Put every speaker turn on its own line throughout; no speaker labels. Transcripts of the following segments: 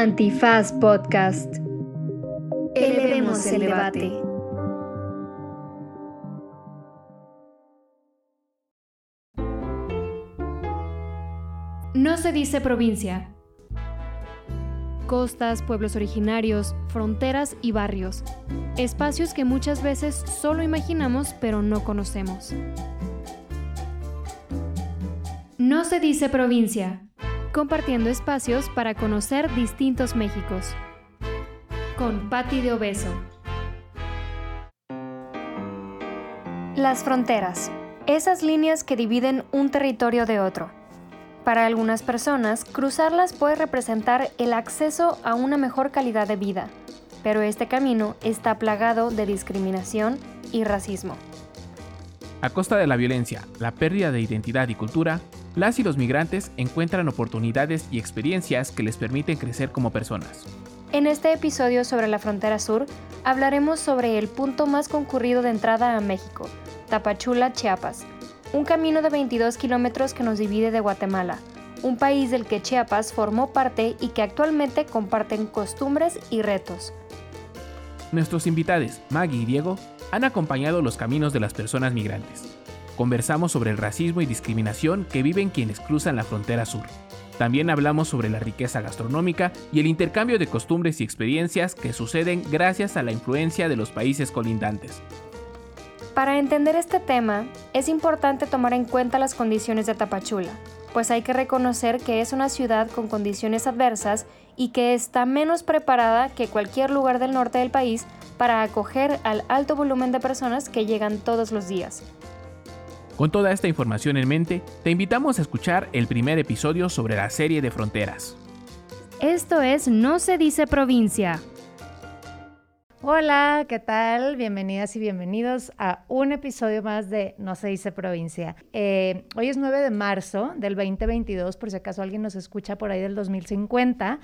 Antifaz Podcast. Elevemos el debate.
No se dice provincia. Costas, pueblos originarios, fronteras y barrios. Espacios que muchas veces solo imaginamos pero no conocemos. No se dice provincia compartiendo espacios para conocer distintos Méxicos. Con Patti de Obeso. Las fronteras. Esas líneas que dividen un territorio de otro. Para algunas personas, cruzarlas puede representar el acceso a una mejor calidad de vida, pero este camino está plagado de discriminación y racismo.
A costa de la violencia, la pérdida de identidad y cultura, las y los migrantes encuentran oportunidades y experiencias que les permiten crecer como personas.
En este episodio sobre la frontera sur, hablaremos sobre el punto más concurrido de entrada a México, Tapachula, Chiapas, un camino de 22 kilómetros que nos divide de Guatemala, un país del que Chiapas formó parte y que actualmente comparten costumbres y retos.
Nuestros invitados, Maggie y Diego, han acompañado los caminos de las personas migrantes Conversamos sobre el racismo y discriminación que viven quienes cruzan la frontera sur. También hablamos sobre la riqueza gastronómica y el intercambio de costumbres y experiencias que suceden gracias a la influencia de los países colindantes.
Para entender este tema, es importante tomar en cuenta las condiciones de Tapachula, pues hay que reconocer que es una ciudad con condiciones adversas y que está menos preparada que cualquier lugar del norte del país para acoger al alto volumen de personas que llegan todos los días.
Con toda esta información en mente, te invitamos a escuchar el primer episodio sobre la serie de fronteras.
Esto es No se dice provincia.
Hola, ¿qué tal? Bienvenidas y bienvenidos a un episodio más de No se dice provincia. Eh, hoy es 9 de marzo del 2022, por si acaso alguien nos escucha por ahí del 2050.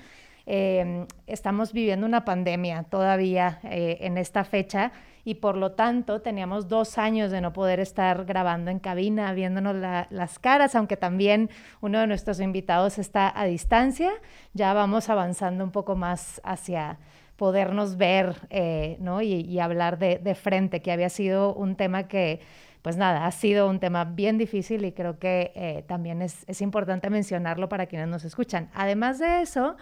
Eh, estamos viviendo una pandemia todavía eh, en esta fecha y por lo tanto teníamos dos años de no poder estar grabando en cabina, viéndonos las caras, aunque también uno de nuestros invitados está a distancia, ya vamos avanzando un poco más hacia podernos ver eh, ¿no? y, hablar de, frente, que había sido un tema que pues nada, ha sido un tema bien difícil y creo que eh, también es, es, importante mencionarlo para quienes nos escuchan. Además de eso,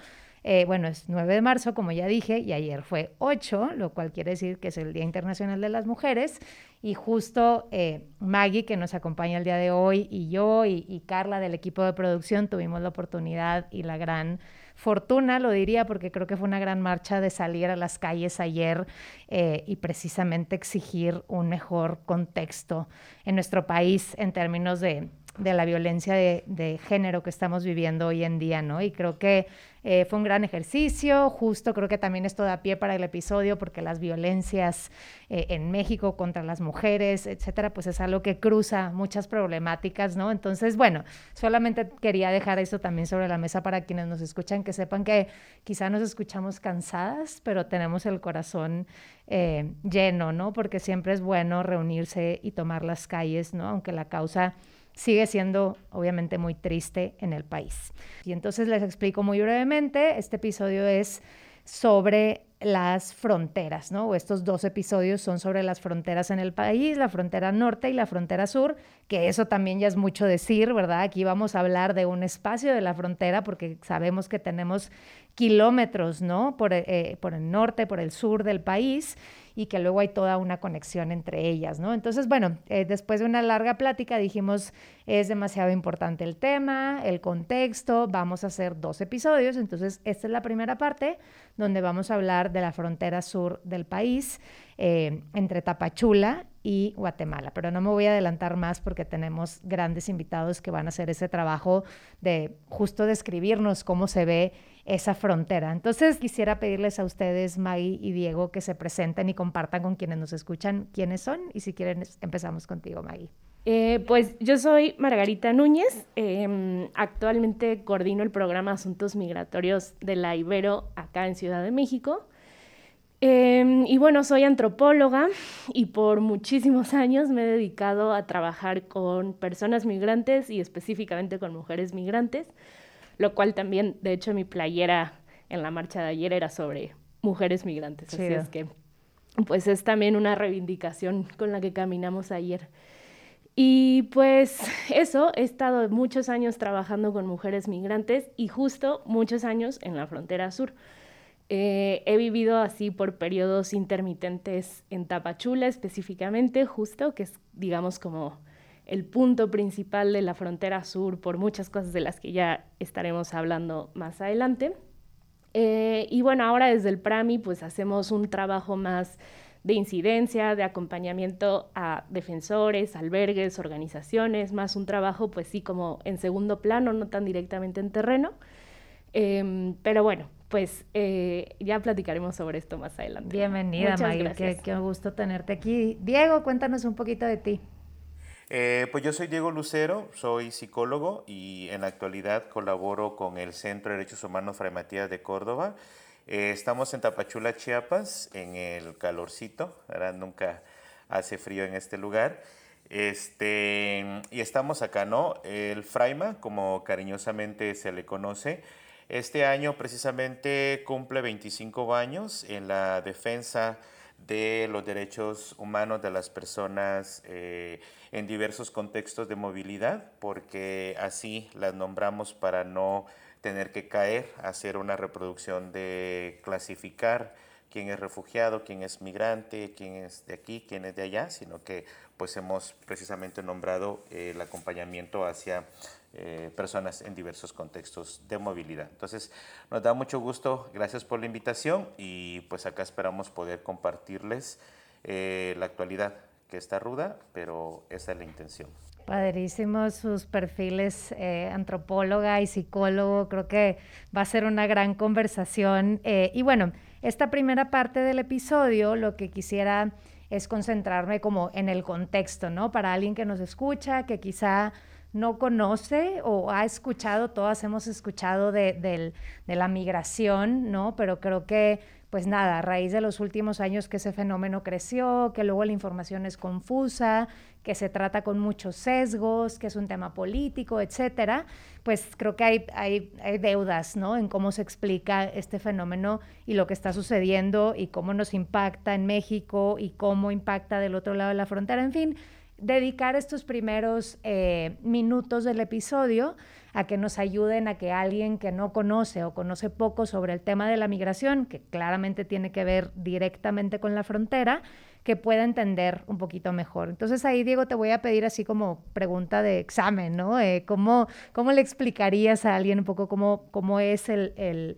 eh, bueno, es 9 de marzo, como ya dije, y ayer fue 8, lo cual quiere decir que es el Día Internacional de las Mujeres. Y justo eh, Maggie, que nos acompaña el día de hoy, y yo y, Carla del equipo de producción tuvimos la oportunidad y la gran fortuna, lo diría, porque creo que fue una gran marcha de salir a las calles ayer eh, y precisamente exigir un mejor contexto en nuestro país en términos de de la violencia de, género que estamos viviendo hoy en día, ¿no? Y creo que eh, fue un gran ejercicio, justo creo que también esto da pie para el episodio porque las violencias eh, en México contra las mujeres, etcétera, pues es algo que cruza muchas problemáticas, ¿no? Entonces, bueno, solamente quería dejar eso también sobre la mesa para quienes nos escuchan, que sepan que quizá nos escuchamos cansadas, pero tenemos el corazón eh, lleno, ¿no? Porque siempre es bueno reunirse y tomar las calles, ¿no? Aunque la causa sigue siendo obviamente muy triste en el país. Y entonces les explico muy brevemente, este episodio es sobre las fronteras, ¿no? Estos dos episodios son sobre las fronteras en el país, la frontera norte y la frontera sur, que eso también ya es mucho decir, ¿verdad? Aquí vamos a hablar de un espacio de la frontera porque sabemos que tenemos kilómetros, ¿no? Por, eh, por el norte, por el sur del país y que luego hay toda una conexión entre ellas, ¿no? Entonces, bueno, eh, después de una larga plática dijimos, es demasiado importante el tema, el contexto, vamos a hacer dos episodios, entonces esta es la primera parte donde vamos a hablar de la frontera sur del país, eh, entre Tapachula y Guatemala. Pero no me voy a adelantar más porque tenemos grandes invitados que van a hacer ese trabajo de justo describirnos cómo se ve esa frontera. Entonces quisiera pedirles a ustedes, Maggie y Diego, que se presenten y compartan con quienes nos escuchan quiénes son y si quieren empezamos contigo, Maggie.
Eh, pues yo soy Margarita Núñez, em, actualmente coordino el programa Asuntos Migratorios de la Ibero acá en Ciudad de México. Em, y bueno, soy antropóloga y por muchísimos años me he dedicado a trabajar con personas migrantes y específicamente con mujeres migrantes lo cual también, de hecho, mi playera en la marcha de ayer era sobre mujeres migrantes. Así es que, pues es también una reivindicación con la que caminamos ayer. Y pues eso, he estado muchos años trabajando con mujeres migrantes y justo muchos años en la frontera sur. Eh, he vivido así por periodos intermitentes en Tapachula específicamente, justo, que es, digamos, como el punto principal de la frontera sur por muchas cosas de las que ya estaremos hablando más adelante. Eh, y bueno, ahora desde el PRAMI pues hacemos un trabajo más de incidencia, de acompañamiento a defensores, albergues, organizaciones, más un trabajo pues sí como en segundo plano, no tan directamente en terreno. Em, pero bueno, pues eh, ya platicaremos sobre esto más adelante.
Bienvenida, Maggie. Qué, gusto tenerte aquí. Diego, cuéntanos un poquito de ti.
Eh, pues yo soy Diego Lucero, soy psicólogo y en la actualidad colaboro con el Centro de Derechos Humanos Fray Matías de Córdoba. Eh, estamos en Tapachula, Chiapas, en el calorcito, ahora nunca hace frío en este lugar. Este, y estamos acá, ¿no? El Fraima, como cariñosamente se le conoce, este año precisamente cumple 25 años en la defensa de los derechos humanos de las personas eh, en diversos contextos de movilidad, porque así las nombramos para no tener que caer hacer una reproducción de clasificar quién es refugiado, quién es migrante, quién es de aquí, quién es de allá, sino que pues hemos precisamente nombrado el acompañamiento hacia eh, personas en diversos contextos de movilidad. Entonces, nos da mucho gusto, gracias por la invitación y pues acá esperamos poder compartirles eh, la actualidad que está ruda, pero esa es la intención.
Padrísimos sus perfiles, eh, antropóloga y psicólogo, creo que va a ser una gran conversación. y bueno, esta primera parte del episodio, lo que quisiera es concentrarme como en el contexto, ¿no? Para alguien que nos escucha, que quizá no conoce o ha escuchado, todas hemos escuchado de, la migración, ¿no? Pero creo que, pues nada, a raíz de los últimos años que ese fenómeno creció, que luego la información es confusa, que se trata con muchos sesgos, que es un tema político, etcétera, pues creo que hay, hay, deudas, ¿no? En cómo se explica este fenómeno y lo que está sucediendo y cómo nos impacta en México y cómo impacta del otro lado de la frontera, en fin dedicar estos primeros eh, minutos del episodio a que nos ayuden a que alguien que no conoce o conoce poco sobre el tema de la migración, que claramente tiene que ver directamente con la frontera, que pueda entender un poquito mejor. Entonces ahí, Diego, te voy a pedir así como pregunta de examen, ¿no? Eh, ¿cómo, le explicarías a alguien un poco cómo, cómo es el,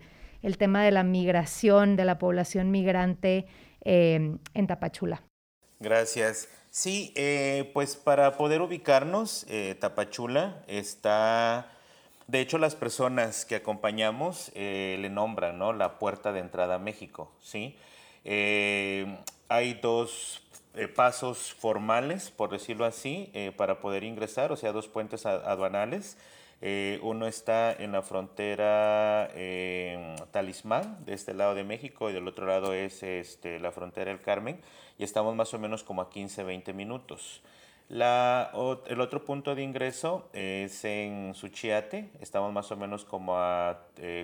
tema de la migración, de la población migrante eh, en Tapachula?
Gracias. Sí, eh, pues para poder ubicarnos, eh, Tapachula está, de hecho las personas que acompañamos eh, le nombran, ¿no? La puerta de entrada a México, ¿sí? hay dos pasos formales, por decirlo así, para poder ingresar, o sea, dos puentes aduanales. Uno está en la frontera Talismán, de este lado de México, y del otro lado es este, la frontera El Carmen y estamos más o menos como a 15, 20 minutos. El otro punto de ingreso es en Suchiate, estamos más o menos como a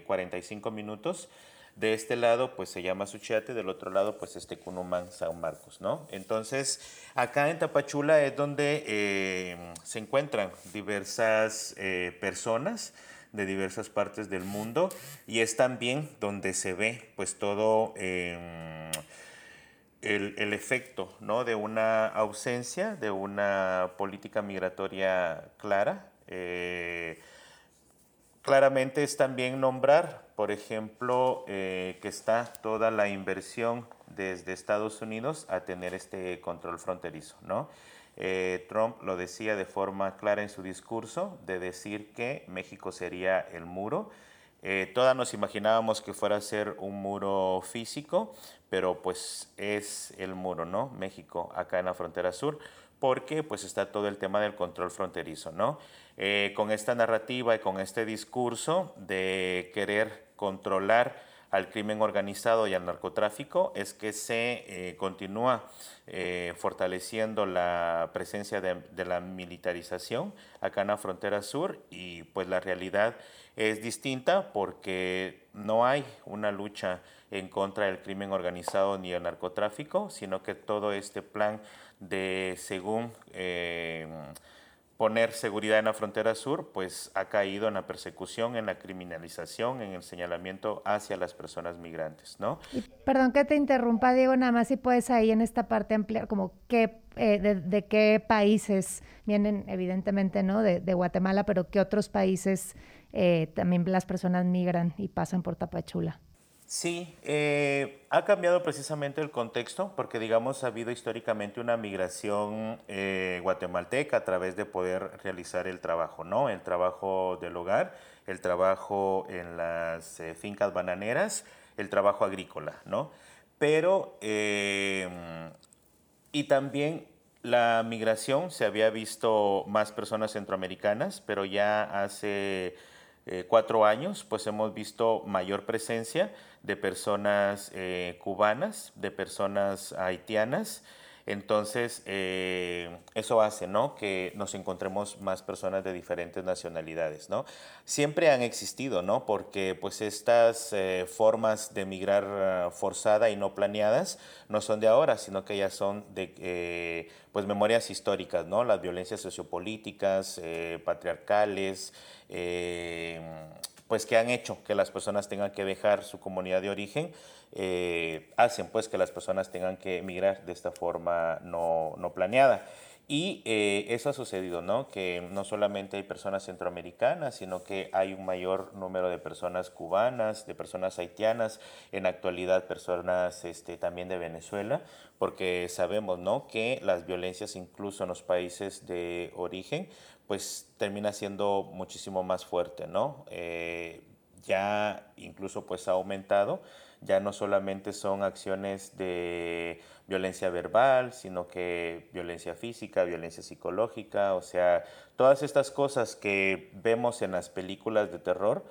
45 eh, minutos. De este lado, pues se llama Suchiate, del otro lado, pues este Cunumán, San Marcos, ¿no? Entonces, acá en Tapachula es donde eh, se encuentran diversas eh, personas de diversas partes del mundo y es también donde se ve, pues todo el, efecto ¿no? de una ausencia, de una política migratoria clara. Eh, claramente es también nombrar, por ejemplo, eh, que está toda la inversión desde Estados Unidos a tener este control fronterizo. ¿no? Eh, Trump lo decía de forma clara en su discurso, de decir que México sería el muro. todas nos imaginábamos que fuera a ser un muro físico, pero pues es el muro, ¿no? México, acá en la frontera sur, porque pues está todo el tema del control fronterizo, ¿no? Eh, con esta narrativa y con este discurso de querer controlar al crimen organizado y al narcotráfico es que se eh, continúa eh, fortaleciendo la presencia de, de, la militarización acá en la frontera sur y pues la realidad es distinta porque no hay una lucha en contra del crimen organizado ni el narcotráfico, sino que todo este plan de, según eh, poner seguridad en la frontera sur, pues ha caído en la persecución, en la criminalización, en el señalamiento hacia las personas migrantes, ¿no?
perdón que te interrumpa, Diego, nada más si puedes ahí en esta parte ampliar como qué, eh, de, qué países vienen, evidentemente, ¿no? De, Guatemala, pero qué otros países eh, también las personas migran y pasan por Tapachula.
Sí, eh, ha cambiado precisamente el contexto porque, digamos, ha habido históricamente una migración eh, guatemalteca a través de poder realizar el trabajo, ¿no? El trabajo del hogar, el trabajo en las eh, fincas bananeras, el trabajo agrícola, ¿no? Pero, y también la migración, se había visto más personas centroamericanas, pero ya hace cuatro años, pues hemos visto mayor presencia de personas eh, cubanas, de personas haitianas. Entonces, eh, eso hace ¿no? que nos encontremos más personas de diferentes nacionalidades. ¿no? Siempre han existido, ¿no? porque pues, estas eh, formas de migrar forzada y no planeadas no son de ahora, sino que ya son de pues, memorias históricas, ¿no? las violencias sociopolíticas, patriarcales pues que han hecho que las personas tengan que dejar su comunidad de origen, eh, hacen pues que las personas tengan que emigrar de esta forma no, no planeada. Y eh, eso ha sucedido, ¿no? Que no solamente hay personas centroamericanas, sino que hay un mayor número de personas cubanas, de personas haitianas, en actualidad personas este, también de Venezuela, porque sabemos, ¿no? Que las violencias incluso en los países de origen, pues termina siendo muchísimo más fuerte, ¿no? Eh, ya incluso pues ha aumentado, ya no solamente son acciones de violencia verbal, sino que violencia física, violencia psicológica, o sea, todas estas cosas que vemos en las películas de terror,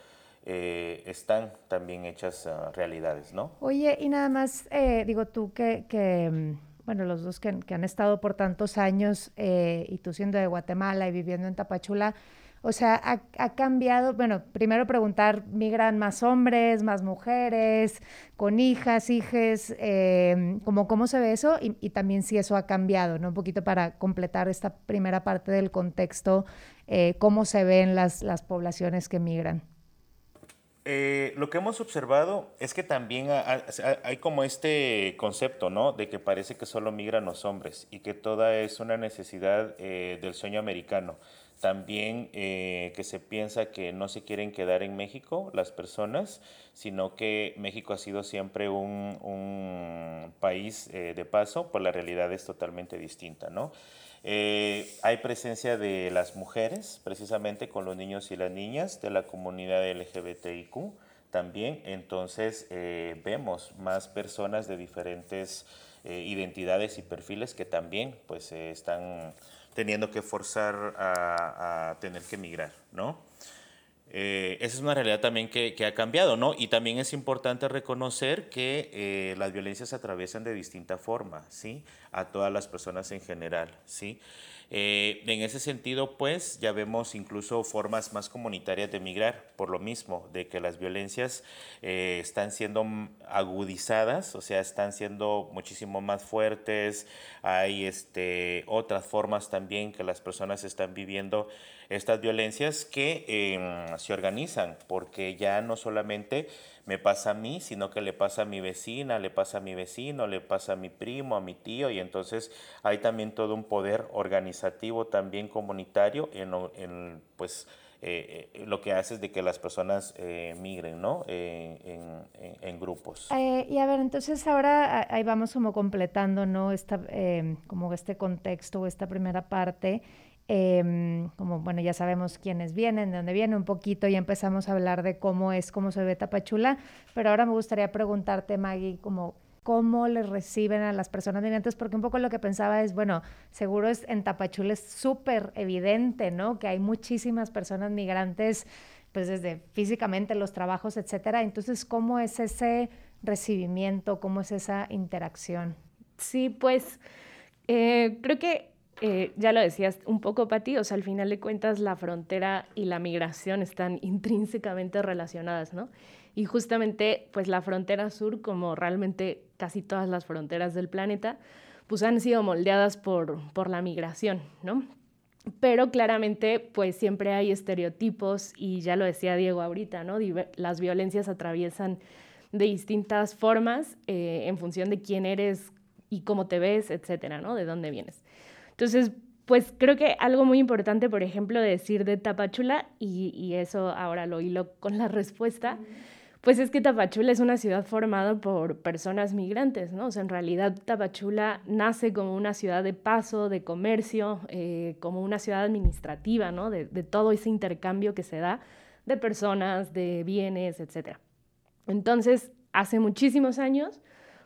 eh, están también hechas uh, realidades, ¿no?
Oye, y nada más, eh, digo tú que, que mm, bueno, los dos que, han estado por tantos años eh, y tú siendo de Guatemala y viviendo en Tapachula, o sea, ha, cambiado, bueno, primero preguntar, ¿migran más hombres, más mujeres, con hijas, hijes? Eh, como, ¿Cómo se ve eso? Y, también si eso ha cambiado, ¿no? Un poquito para completar esta primera parte del contexto, eh, ¿cómo se ven las poblaciones que migran?
Eh, lo que hemos observado es que también hay como este concepto, ¿no? De que parece que solo migran los hombres y que toda es una necesidad eh, del sueño americano. También eh, que se piensa que no se quieren quedar en México las personas, sino que México ha sido siempre un, un país de paso, pues la realidad es totalmente distinta, ¿no? Eh, hay presencia de las mujeres, precisamente con los niños y las niñas, de la comunidad LGBTIQ también. Entonces eh, vemos más personas de diferentes eh, identidades y perfiles que también pues están teniendo que forzar a, a tener que emigrar, ¿no? Eh, esa es una realidad también que, ha cambiado, ¿no? Y también es importante reconocer que eh, las violencias se atraviesan de distinta forma, ¿sí? A todas las personas en general, ¿sí? Eh, en ese sentido, pues ya vemos incluso formas más comunitarias de migrar, por lo mismo, de que las violencias están siendo agudizadas, o sea, están siendo muchísimo más fuertes, hay este, otras formas también que las personas están viviendo estas violencias que em, se organizan, porque ya no solamente me pasa a mí, sino que le pasa a mi vecina, le pasa a mi vecino, le pasa a mi primo, a mi tío, y entonces hay también todo un poder organizativo, también comunitario, en, pues, eh, eh, lo que hace es de que las personas eh, migren, ¿no? en, grupos.
y a ver, entonces ahora ahí vamos como completando, ¿no? Esta, como este contexto, esta primera parte. Em, como bueno, ya sabemos quiénes vienen, de dónde vienen un poquito, y empezamos a hablar de cómo es, cómo se ve Tapachula, pero ahora me gustaría preguntarte, Maggie, como cómo les reciben a las personas migrantes, porque un poco lo que pensaba es, bueno, seguro es en Tapachula es súper evidente, ¿no? Que hay muchísimas personas migrantes, pues desde físicamente los trabajos, etcétera. Entonces, ¿cómo es ese recibimiento? ¿Cómo es esa interacción?
Sí, pues eh, creo que eh, ya lo decías un poco, Pati, o sea, al final de cuentas la frontera y la migración están intrínsecamente relacionadas, ¿no? Y justamente, pues la frontera sur, como realmente casi todas las fronteras del planeta, pues han sido moldeadas por, por la migración, ¿no? Pero claramente, pues siempre hay estereotipos y ya lo decía Diego ahorita, ¿no? Las violencias atraviesan de distintas formas eh, en función de quién eres y cómo te ves, etcétera, ¿no? De dónde vienes. Entonces, pues creo que algo muy importante, por ejemplo, de decir de Tapachula, y, eso ahora lo hilo con la respuesta, pues es que Tapachula es una ciudad formada por personas migrantes, ¿no? O sea, en realidad Tapachula nace como una ciudad de paso, de comercio, eh, como una ciudad administrativa, ¿no? De, de, todo ese intercambio que se da de personas, de bienes, etc. Entonces, hace muchísimos años,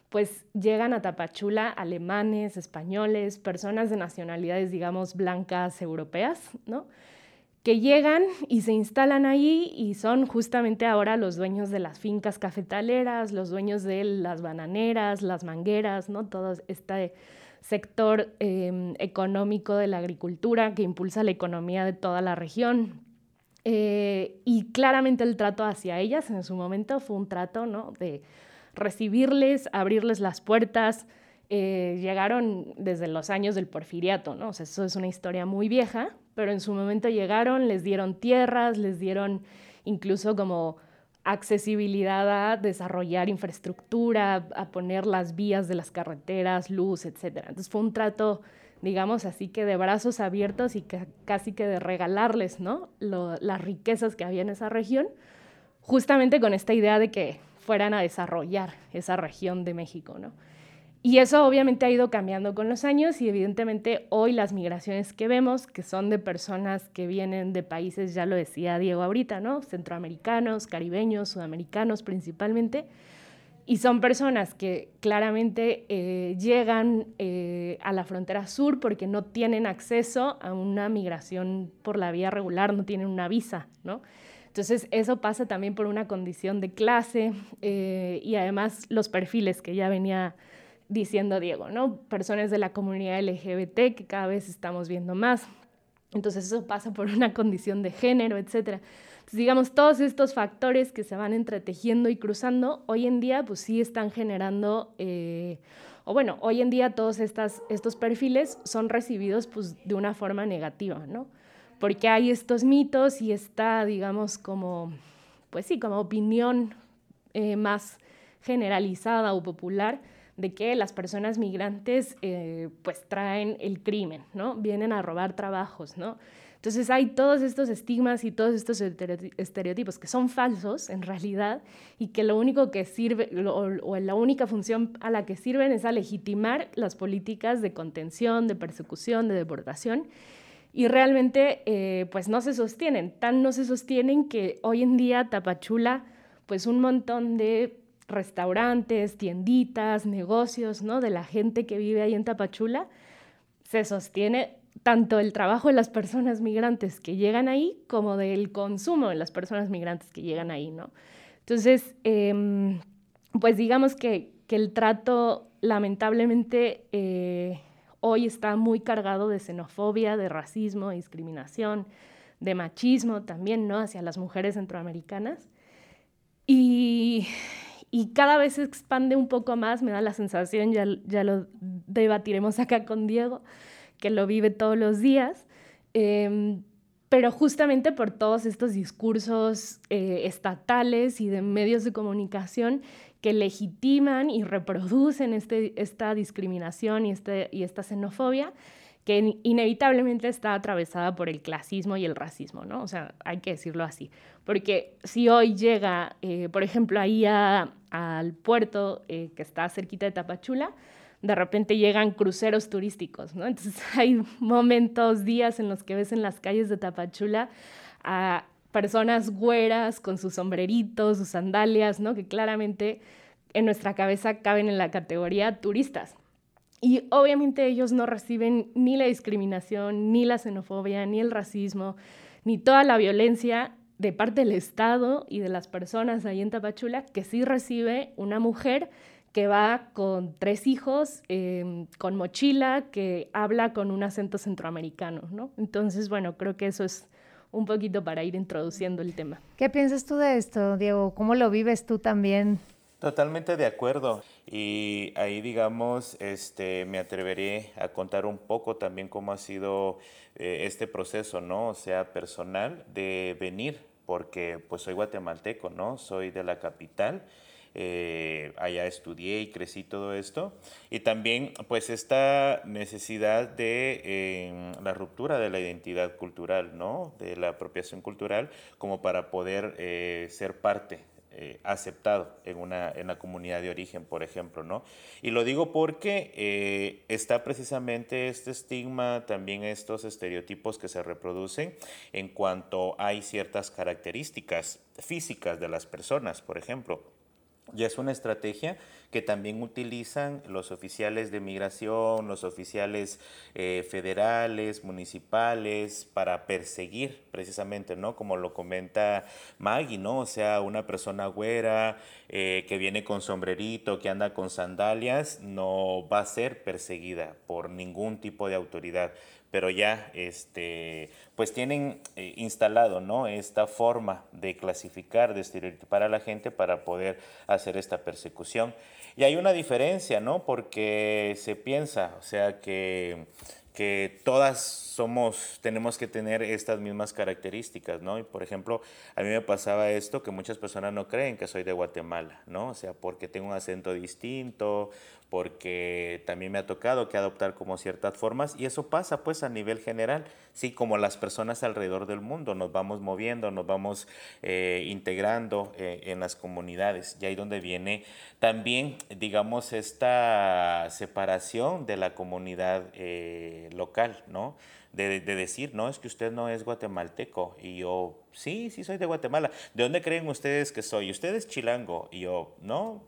pues llegan a Tapachula alemanes, españoles, personas de nacionalidades, digamos, blancas europeas, ¿no? Que llegan y se instalan ahí y son justamente ahora los dueños de las fincas cafetaleras, los dueños de las bananeras, las mangueras, ¿no? Todo este sector em, económico de la agricultura que impulsa la economía de toda la región. Eh, y claramente el trato hacia ellas en su momento fue un trato, ¿no? De recibirles, abrirles las puertas. Eh, llegaron desde los años del porfiriato, ¿no? O sea, eso es una historia muy vieja, pero en su momento llegaron, les dieron tierras, les dieron incluso como accesibilidad a desarrollar infraestructura, a poner las vías de las carreteras, luz, etc. Entonces fue un trato, digamos así que de brazos abiertos y casi que de regalarles, ¿no? las riquezas que había en esa región, justamente con esta idea de que fueran a desarrollar esa región de México, ¿no? Y eso obviamente ha ido cambiando con los años y evidentemente hoy las migraciones que vemos, que son de personas que vienen de países, ya lo decía Diego ahorita, ¿no? Centroamericanos, caribeños, sudamericanos principalmente, y son personas que claramente eh, llegan eh, a la frontera sur porque no tienen acceso a una migración por la vía regular, no tienen una visa, ¿no? Entonces, eso pasa también por una condición de clase eh, y además los perfiles que ya venía diciendo Diego, ¿no? Personas de la comunidad LGBT que cada vez estamos viendo más. Entonces, eso pasa por una condición de género, etc. Entonces, digamos, todos estos factores que se van entretejiendo y cruzando, hoy en día, pues sí están generando, eh, o bueno, hoy en día todos estas, estos perfiles son recibidos pues, de una forma negativa, ¿no? Porque hay estos mitos y está, digamos, como, pues sí, como opinión eh, más generalizada o popular de que las personas migrantes eh, pues traen el crimen, ¿no? Vienen a robar trabajos, ¿no? Entonces hay todos estos estigmas y todos estos estereotipos que son falsos en realidad y que lo único que sirve o la única función a la que sirven es a legitimar las políticas de contención, de persecución, de deportación y realmente eh, pues no se sostienen, tan no se sostienen que hoy en día Tapachula pues un montón de restaurantes, tienditas, negocios, ¿no? De la gente que vive ahí en Tapachula, se sostiene tanto el trabajo de las personas migrantes que llegan ahí como del consumo de las personas migrantes que llegan ahí, ¿no? Entonces, em, pues digamos que, que, el trato lamentablemente eh, hoy está muy cargado de xenofobia, de racismo, discriminación, de machismo también, ¿no? Hacia las mujeres centroamericanas. Y, cada vez se expande un poco más, me da la sensación, ya, ya lo debatiremos acá con Diego, que lo vive todos los días, em, pero justamente por todos estos discursos eh, estatales y de medios de comunicación que legitiman y reproducen este, esta discriminación y, este, y esta xenofobia que inevitablemente está atravesada por el clasismo y el racismo, ¿no? O sea, hay que decirlo así. Porque si hoy llega, eh, por ejemplo, ahí al puerto eh, que está cerquita de Tapachula, de repente llegan cruceros turísticos, ¿no? Entonces hay momentos, días en los que ves en las calles de Tapachula a personas güeras con sus sombreritos, sus sandalias, ¿no? Que claramente en nuestra cabeza caben en la categoría turistas. Y obviamente ellos no reciben ni la discriminación, ni la xenofobia, ni el racismo, ni toda la violencia de parte del Estado y de las personas ahí en Tapachula, que sí recibe una mujer que va con tres hijos, em, con mochila, que habla con un acento centroamericano, ¿no? Entonces, bueno, creo que eso es un poquito para ir introduciendo el tema.
¿Qué piensas tú de esto, Diego? ¿Cómo lo vives tú también?
Totalmente de acuerdo. Y ahí, digamos, este, me atreveré a contar un poco también cómo ha sido eh, este proceso, ¿no? O sea, personal de venir, porque pues soy guatemalteco, ¿no? Soy de la capital eh, allá estudié y crecí todo esto. Y también pues esta necesidad de eh, la ruptura de la identidad cultural, ¿no? De la apropiación cultural como para poder eh, ser parte aceptado en, una, en la comunidad de origen, por ejemplo, ¿no? Y lo digo porque está precisamente este estigma, también estos estereotipos que se reproducen en cuanto hay ciertas características físicas de las personas, por ejemplo. Y es una estrategia que también utilizan los oficiales de migración, los oficiales eh, federales, municipales, para perseguir precisamente, ¿no? Como lo comenta Maggie, ¿no? O sea, una persona güera eh, que viene con sombrerito, que anda con sandalias, no va a ser perseguida por ningún tipo de autoridad pero ya este, pues tienen eh, instalado ¿no? esta forma de clasificar, de estereotipar a la gente para poder hacer esta persecución. Y hay una diferencia, ¿no? Porque se piensa, o sea, que, que todas somos, tenemos que tener estas mismas características, ¿no? Y por ejemplo, a mí me pasaba esto que muchas personas no creen que soy de Guatemala, ¿no? O sea, porque tengo un acento distinto porque también me ha tocado que adoptar como ciertas formas y eso pasa pues a nivel general, sí, como las personas alrededor del mundo, nos vamos moviendo, nos vamos eh, integrando eh, en las comunidades y ahí donde viene también, digamos, esta separación de la comunidad eh, local, ¿no? De, de, decir, no, es que usted no es guatemalteco. Y yo, sí, sí soy de Guatemala. ¿De dónde creen ustedes que soy? Usted es chilango. Y yo, no,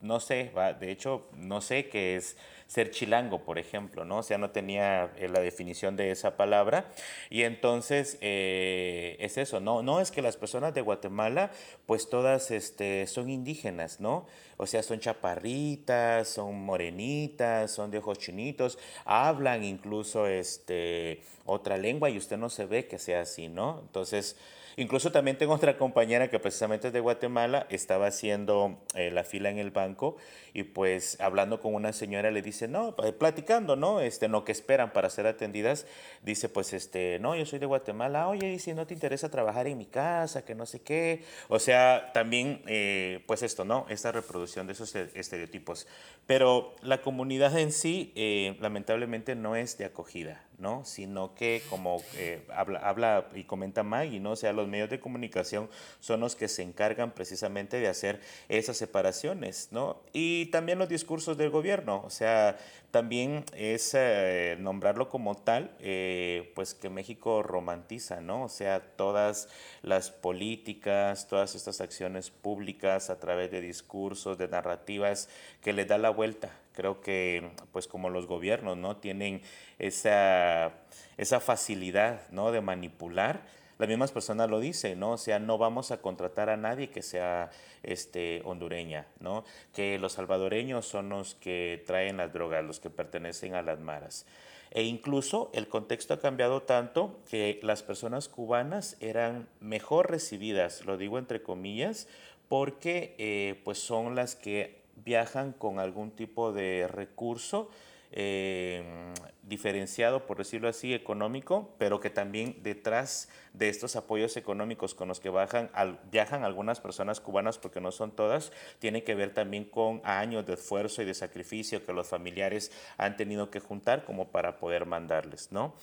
no sé, de hecho, no sé qué es ser chilango, por ejemplo, ¿no? O sea, no tenía eh, la definición de esa palabra. Y entonces eh, es eso, ¿no? No es que las personas de Guatemala, pues todas este, son indígenas, ¿no? O sea, son chaparritas, son morenitas, son de ojos chinitos, hablan incluso este, otra lengua y usted no se ve que sea así, ¿no? Entonces, Incluso también tengo otra compañera que precisamente es de Guatemala, estaba haciendo eh, la fila en el banco y pues hablando con una señora le dice, no, eh, platicando, ¿no? Este, no que esperan para ser atendidas, dice pues, este, no, yo soy de Guatemala, oye, y si no te interesa trabajar en mi casa, que no sé qué. O sea, también, eh, pues esto, ¿no? Esta reproducción de esos estereotipos. Pero la comunidad en sí, lamentablemente, no es de acogida. ¿no? Sino que, como eh, habla, habla, y comenta Maggie, ¿no? O sea, los medios de comunicación son los que se encargan precisamente de hacer esas separaciones, ¿no? Y también los discursos del gobierno, o sea, también es eh, nombrarlo como tal, eh, pues que México romantiza, ¿no? O sea, todas las políticas, todas estas acciones públicas a través de discursos, de narrativas, que le da la vuelta. Creo que, pues como los gobiernos, ¿no? Tienen esa, esa facilidad, ¿no? De manipular las mismas personas lo dicen, ¿no? O sea, no vamos a contratar a nadie que sea este, hondureña, ¿no? Que los salvadoreños son los que traen las drogas, los que pertenecen a las maras. E incluso el contexto ha cambiado tanto que las personas cubanas eran mejor recibidas, lo digo entre comillas, porque eh, pues son las que viajan con algún tipo de recurso eh, diferenciado, por decirlo así, económico, pero que también detrás de estos apoyos económicos con los que bajan, viajan algunas personas cubanas, porque no son todas, tiene que ver también con años de esfuerzo y de sacrificio que los familiares han tenido que juntar como para poder mandarles, ¿no?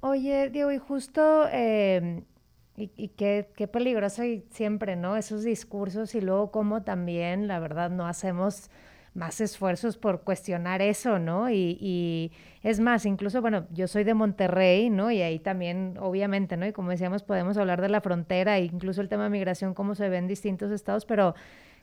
Oye, Diego, y justo... Em, y, qué, peligroso y siempre, ¿no? Esos discursos y luego como también, la verdad, no hacemos más esfuerzos por cuestionar eso, ¿no? Y, es más, incluso, bueno, yo soy de Monterrey, ¿no? Y ahí también, obviamente, ¿no? Y como decíamos, podemos hablar de la frontera e incluso el tema de migración, cómo se ve en distintos estados, pero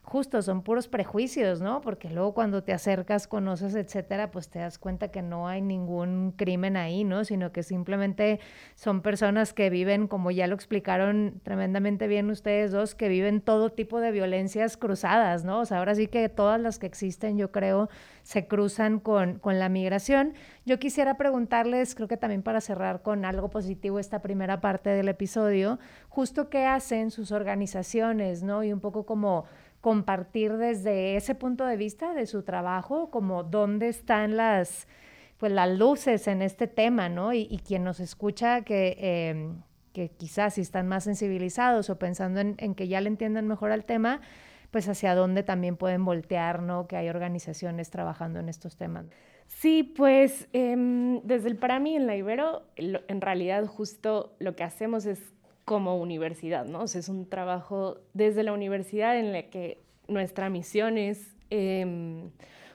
justo son puros prejuicios, ¿no? Porque luego cuando te acercas, conoces, etcétera, pues te das cuenta que no hay ningún crimen ahí, ¿no? Sino que simplemente son personas que viven, como ya lo explicaron tremendamente bien ustedes dos, que viven todo tipo de violencias cruzadas, ¿no? O sea, ahora sí que todas las que existen, yo creo, se cruzan con, con la migración. Yo quisiera preguntarles, creo que también para cerrar con algo positivo esta primera parte del episodio, justo qué hacen sus organizaciones, ¿no? Y un poco como compartir desde ese punto de vista de su trabajo, como dónde están las, pues, las luces en este tema, ¿no? Y, quien nos escucha que, em, que quizás si están más sensibilizados o pensando en, que ya le entienden mejor al tema, pues hacia dónde también pueden voltear, ¿no? Que hay organizaciones trabajando en estos temas.
Sí, pues em, desde el para mí en la Ibero, en realidad justo lo que hacemos es como universidad, ¿no? Es un trabajo desde la universidad en la que nuestra misión es em,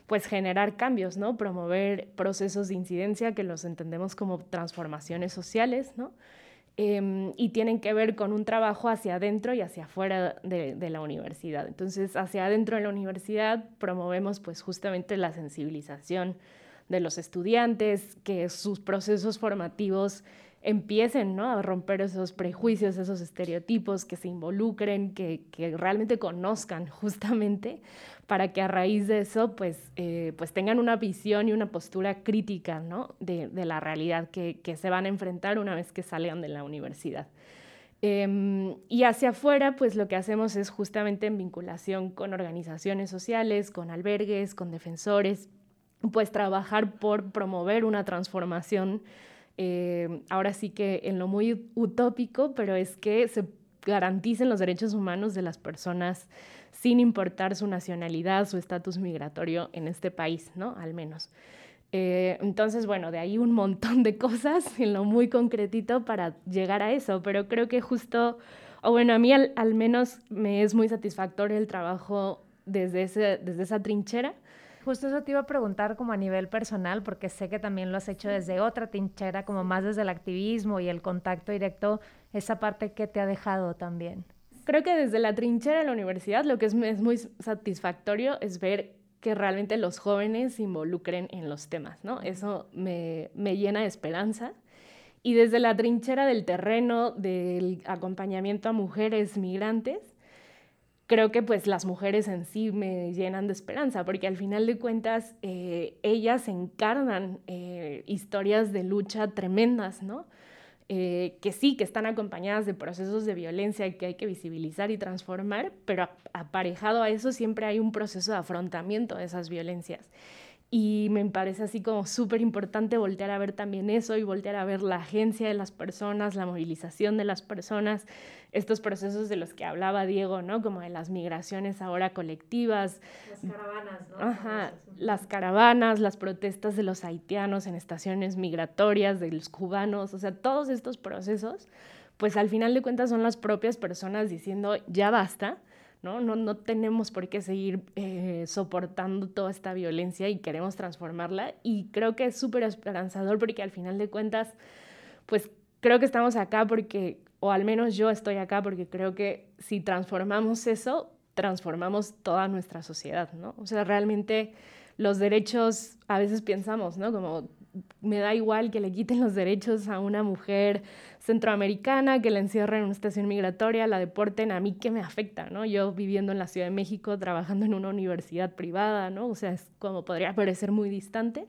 pues generar cambios, ¿no? Promover procesos de incidencia que los entendemos como transformaciones sociales, ¿no? Em, y tienen que ver con un trabajo hacia adentro y hacia afuera de, de, la universidad. Entonces, hacia adentro de la universidad promovemos pues justamente la sensibilización de los estudiantes, que sus procesos formativos empiecen ¿no? a romper esos prejuicios, esos estereotipos, que se involucren, que, realmente conozcan justamente, para que a raíz de eso pues, eh, pues tengan una visión y una postura crítica ¿no? de, la realidad que, se van a enfrentar una vez que salgan de la universidad. Eh, y hacia afuera, pues lo que hacemos es justamente en vinculación con organizaciones sociales, con albergues, con defensores, pues trabajar por promover una transformación eh, ahora sí que en lo muy utópico, pero es que se garanticen los derechos humanos de las personas sin importar su nacionalidad, su estatus migratorio en este país, ¿no? Al menos. Eh, entonces, bueno, de ahí un montón de cosas en lo muy concretito para llegar a eso, pero creo que justo, o bueno, a mí al, al menos me es muy satisfactorio el trabajo desde, ese, desde esa trinchera
Justo eso te iba a preguntar como a nivel personal, porque sé que también lo has hecho desde otra trinchera, como más desde el activismo y el contacto directo, esa parte que te ha dejado también.
Creo que desde la trinchera de la universidad lo que es, es muy satisfactorio es ver que realmente los jóvenes se involucren en los temas, ¿no? Eso me, me llena de esperanza. Y desde la trinchera del terreno, del acompañamiento a mujeres migrantes, creo que pues las mujeres en sí me llenan de esperanza, porque al final de cuentas eh, ellas encarnan eh, historias de lucha tremendas, ¿no? Eh, que sí, que están acompañadas de procesos de violencia que hay que visibilizar y transformar, pero aparejado a eso siempre hay un proceso de afrontamiento de esas violencias. Y me parece así como súper importante voltear a ver también eso y voltear a ver la agencia de las personas, la movilización de las personas, estos procesos de los que hablaba Diego, ¿no? Como de las migraciones ahora colectivas.
Las caravanas, ¿no?
Ajá, las caravanas, las protestas de los haitianos en estaciones migratorias, de los cubanos, o sea, todos estos procesos, pues al final de cuentas son las propias personas diciendo, ya basta, ¿no? No, tenemos por qué seguir eh, soportando toda esta violencia y queremos transformarla. Y creo que es súper esperanzador porque al final de cuentas, pues creo que estamos acá porque, o al menos yo estoy acá porque creo que si transformamos eso, transformamos toda nuestra sociedad, ¿no? O sea, realmente los derechos, a veces pensamos, ¿no? Como me da igual que le quiten los derechos a una mujer centroamericana, que la encierren en una estación migratoria, la deporten, a mí qué me afecta, ¿no? Yo viviendo en la Ciudad de México, trabajando en una universidad privada, ¿no? O sea, es como podría parecer muy distante,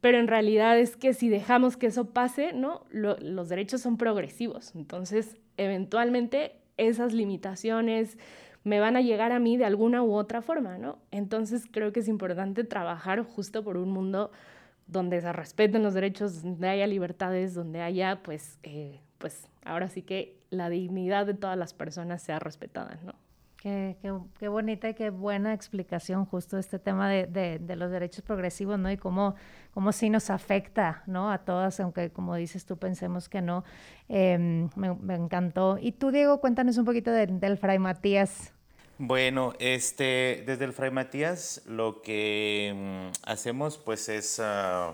pero en realidad es que si dejamos que eso pase, ¿no? los derechos son progresivos, entonces eventualmente esas limitaciones me van a llegar a mí de alguna u otra forma, ¿no? Entonces creo que es importante trabajar justo por un mundo donde se respeten los derechos, donde haya libertades, donde haya, pues, eh, pues ahora sí que la dignidad de todas las personas sea respetada, ¿no?
Qué, qué, qué, bonita y qué buena explicación justo este tema de, de, de, los derechos progresivos, ¿no? Y cómo, cómo sí nos afecta, ¿no? A todas, aunque como dices tú pensemos que no. Eh, me, me, encantó. Y tú, Diego, cuéntanos un poquito de, del Fray Matías.
Bueno, este, desde el Fray Matías lo que mm, hacemos pues es uh,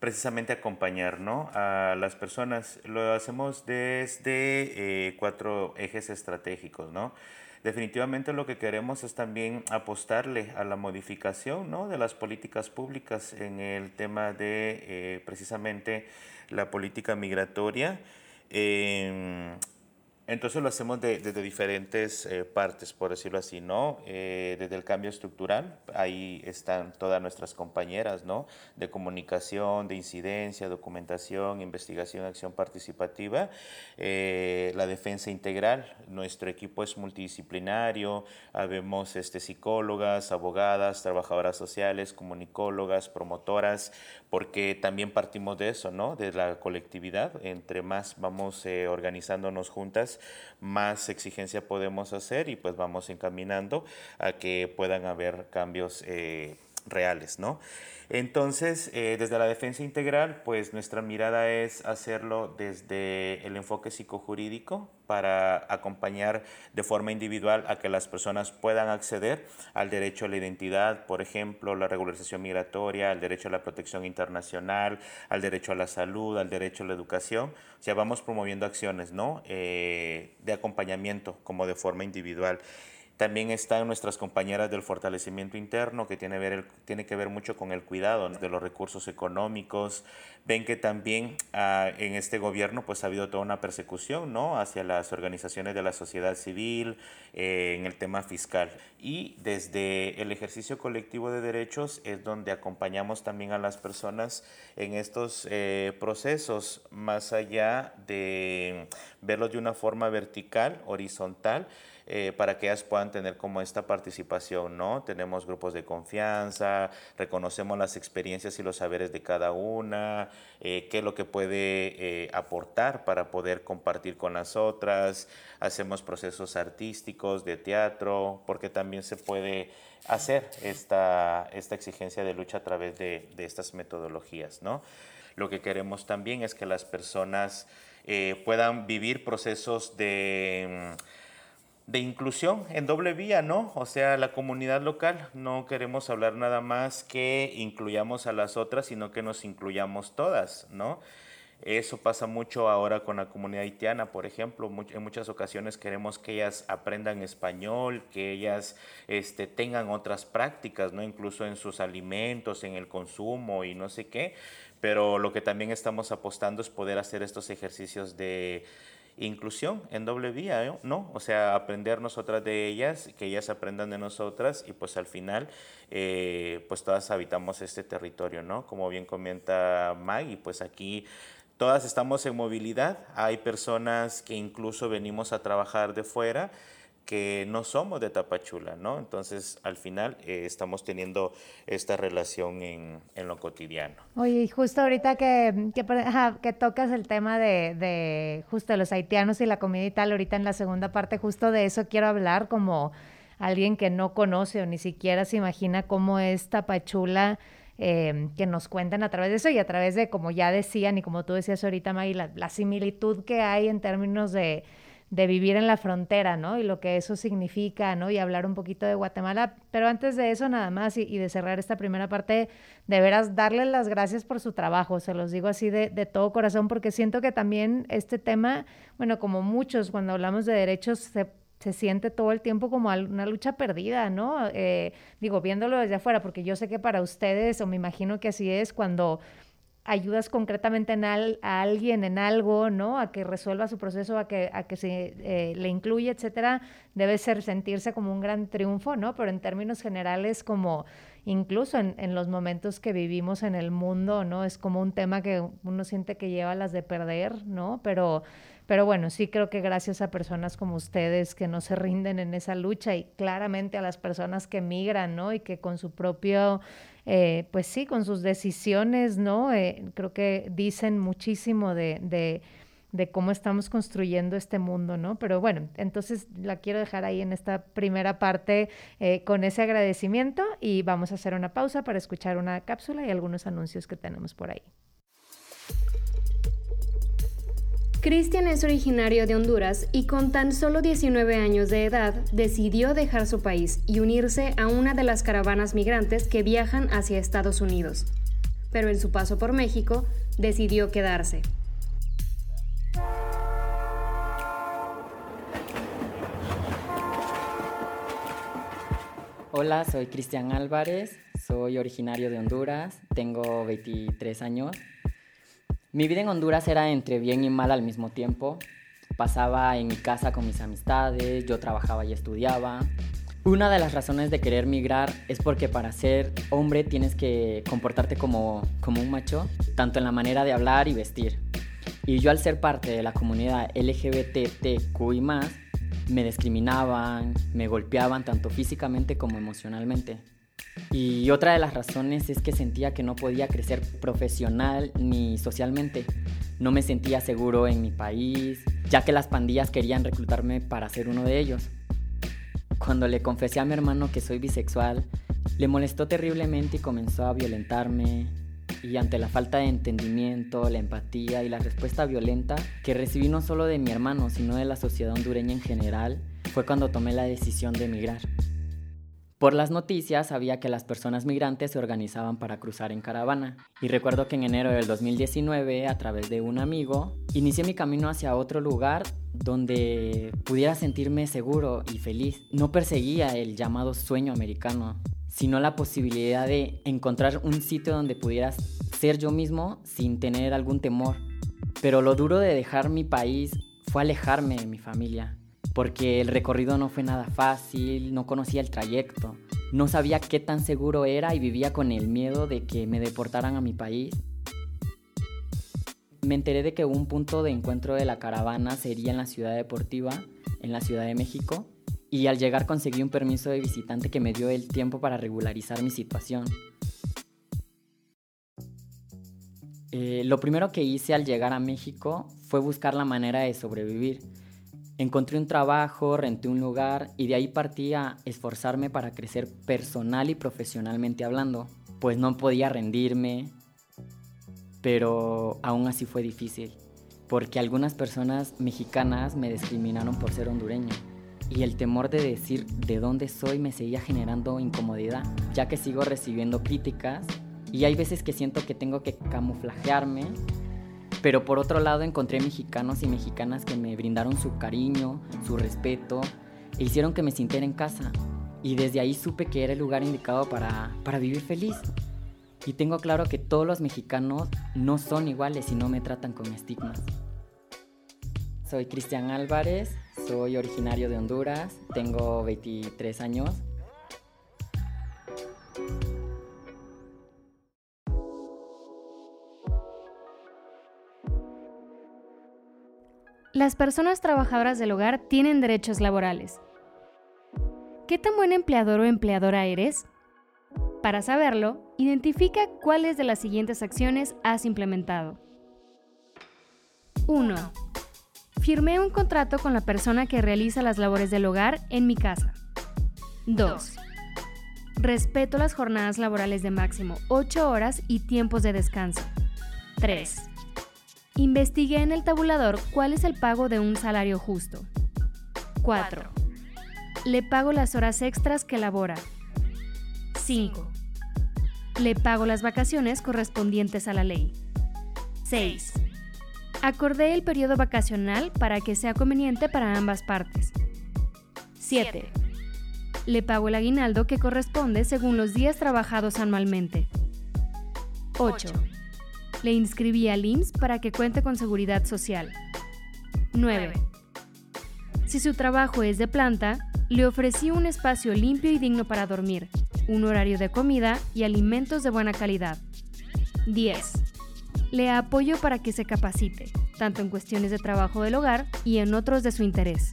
precisamente acompañar ¿no? a las personas. Lo hacemos desde eh, cuatro ejes estratégicos. ¿no? definitivamente lo que queremos es también apostarle a la modificación ¿no? de las políticas públicas en el tema de eh, precisamente la política migratoria. Em, entonces lo hacemos de, desde diferentes eh, partes, por decirlo así, ¿no? Eh, desde el cambio estructural, ahí están todas nuestras compañeras, ¿no? De comunicación, de incidencia, documentación, investigación, acción participativa, eh, la defensa integral, nuestro equipo es multidisciplinario, habemos este, psicólogas, abogadas, trabajadoras sociales, comunicólogas, promotoras, porque también partimos de eso, ¿no? De la colectividad, entre más vamos organizándonos juntas, más exigencia podemos hacer y pues vamos encaminando a que puedan haber cambios eh, reales, ¿no? Entonces, eh, desde la defensa integral, pues nuestra mirada es hacerlo desde el enfoque psicojurídico para acompañar de forma individual a que las personas puedan acceder al derecho a la identidad, por ejemplo, la regularización migratoria, al derecho a la protección internacional, al derecho a la salud, al derecho a la educación. O sea, vamos promoviendo acciones, ¿no? Eh, de acompañamiento como de forma individual. También están nuestras compañeras del fortalecimiento interno, que tiene, ver tiene que ver mucho con el cuidado de los recursos económicos. Ven que también ah, en este gobierno pues ha habido toda una persecución ¿no? hacia las organizaciones de la sociedad civil eh, en el tema fiscal. Y desde el ejercicio colectivo de derechos es donde acompañamos también a las personas en estos eh, procesos, más allá de verlos de una forma vertical, horizontal, eh, para que ellas puedan tener como esta participación, ¿no? Tenemos grupos de confianza, reconocemos las experiencias y los saberes de cada una, eh, qué es lo que puede eh, aportar para poder compartir con las otras, hacemos procesos artísticos de teatro, porque también se puede hacer esta, esta exigencia de lucha a través de, de estas metodologías, ¿no? Lo que queremos también es que las personas puedan vivir procesos de de inclusión en doble vía, ¿no? O sea, la comunidad local, no queremos hablar nada más que incluyamos a las otras, sino que nos incluyamos todas, ¿no? Eso pasa mucho ahora con la comunidad haitiana, por ejemplo. En muchas ocasiones queremos que ellas aprendan español, que ellas este, tengan otras prácticas, ¿no? Incluso en sus alimentos, en el consumo y no sé qué. Pero lo que también estamos apostando es poder hacer estos ejercicios de inclusión en doble vía, ¿no? O sea, aprender nosotras de ellas, que ellas aprendan de nosotras y pues al final, eh, pues todas habitamos este territorio, ¿no? Como bien comenta Maggie, pues aquí todas estamos en movilidad, hay personas que incluso venimos a trabajar de fuera que no somos de Tapachula, ¿no? Entonces, al final eh, estamos teniendo esta relación en, en, lo cotidiano.
Oye, y justo ahorita que, que, tocas el tema de, de, justo los haitianos y la comida y tal, ahorita en la segunda parte justo de eso quiero hablar como alguien que no conoce o ni siquiera se imagina cómo es Tapachula, eh, que nos cuenten a través de eso y a través de, como ya decían y como tú decías ahorita, Maggie, la, la similitud que hay en términos de de vivir en la frontera, ¿no? Y lo que eso significa, ¿no? Y hablar un poquito de Guatemala. Pero antes de eso, nada más, y, de cerrar esta primera parte, de veras darles las gracias por su trabajo, se los digo así de, de, todo corazón, porque siento que también este tema, bueno, como muchos, cuando hablamos de derechos, se, se siente todo el tiempo como una lucha perdida, ¿no? Eh, digo, viéndolo desde afuera, porque yo sé que para ustedes, o me imagino que así es, cuando ayudas concretamente en a alguien en algo, ¿no? A que resuelva su proceso, a que, a que se eh, le incluya, etcétera, debe ser sentirse como un gran triunfo, ¿no? Pero en términos generales, como incluso en, en, los momentos que vivimos en el mundo, ¿no? Es como un tema que uno siente que lleva las de perder, ¿no? Pero, pero bueno, sí creo que gracias a personas como ustedes que no se rinden en esa lucha y claramente a las personas que migran, ¿no? Y que con su propio eh, pues sí, con sus decisiones, ¿no? Eh, creo que dicen muchísimo de, de, de, cómo estamos construyendo este mundo, ¿no? Pero bueno, entonces la quiero dejar ahí en esta primera parte eh, con ese agradecimiento y vamos a hacer una pausa para escuchar una cápsula y algunos anuncios que tenemos por ahí.
Cristian es originario de Honduras y con tan solo 19 años de edad decidió dejar su país y unirse a una de las caravanas migrantes que viajan hacia Estados Unidos. Pero en su paso por México decidió quedarse.
Hola, soy Cristian Álvarez, soy originario de Honduras, tengo 23 años. Mi vida en Honduras era entre bien y mal al mismo tiempo. Pasaba en mi casa con mis amistades, yo trabajaba y estudiaba. Una de las razones de querer migrar es porque para ser hombre tienes que comportarte como, como un macho, tanto en la manera de hablar y vestir. Y yo al ser parte de la comunidad LGBTQI+, me discriminaban, me golpeaban tanto físicamente como emocionalmente. Y otra de las razones es que sentía que no podía crecer profesional ni socialmente. No me sentía seguro en mi país, ya que las pandillas querían reclutarme para ser uno de ellos. Cuando le confesé a mi hermano que soy bisexual, le molestó terriblemente y comenzó a violentarme. Y ante la falta de entendimiento, la empatía y la respuesta violenta que recibí no solo de mi hermano, sino de la sociedad hondureña en general, fue cuando tomé la decisión de emigrar. Por las noticias sabía que las personas migrantes se organizaban para cruzar en caravana y recuerdo que en enero del 2019 a través de un amigo inicié mi camino hacia otro lugar donde pudiera sentirme seguro y feliz. No perseguía el llamado sueño americano, sino la posibilidad de encontrar un sitio donde pudieras ser yo mismo sin tener algún temor. Pero lo duro de dejar mi país fue alejarme de mi familia porque el recorrido no fue nada fácil, no conocía el trayecto, no sabía qué tan seguro era y vivía con el miedo de que me deportaran a mi país. Me enteré de que un punto de encuentro de la caravana sería en la ciudad deportiva, en la Ciudad de México, y al llegar conseguí un permiso de visitante que me dio el tiempo para regularizar mi situación. Eh, lo primero que hice al llegar a México fue buscar la manera de sobrevivir Encontré un trabajo, renté un lugar y de ahí partí a esforzarme para crecer personal y profesionalmente hablando, pues no podía rendirme, pero aún así fue difícil, porque algunas personas mexicanas me discriminaron por ser hondureño y el temor de decir de dónde soy me seguía generando incomodidad, ya que sigo recibiendo críticas y hay veces que siento que tengo que camuflajearme pero por otro lado encontré mexicanos y mexicanas que me brindaron su cariño, su respeto e hicieron que me sintiera en casa. Y desde ahí supe que era el lugar indicado para, para vivir feliz. Y tengo claro que todos los mexicanos no son iguales y no me tratan con estigmas. Soy Cristian Álvarez, soy originario de Honduras, tengo 23 años
Las personas trabajadoras del hogar tienen derechos laborales. ¿Qué tan buen empleador o empleadora eres? Para saberlo, identifica cuáles de las siguientes acciones has implementado. 1. Firmé un contrato con la persona que realiza las labores del hogar en mi casa. 2. Respeto las jornadas laborales de máximo 8 horas y tiempos de descanso. 3. Investigué en el tabulador cuál es el pago de un salario justo. 4. Le pago las horas extras que labora. 5. Le pago las vacaciones correspondientes a la ley. 6. Acordé el periodo vacacional para que sea conveniente para ambas partes. 7. Le pago el aguinaldo que corresponde según los días trabajados anualmente. 8 le inscribí al IMSS para que cuente con seguridad social. 9. Si su trabajo es de planta, le ofrecí un espacio limpio y digno para dormir, un horario de comida y alimentos de buena calidad. 10. Le apoyo para que se capacite, tanto en cuestiones de trabajo del hogar y en otros de su interés.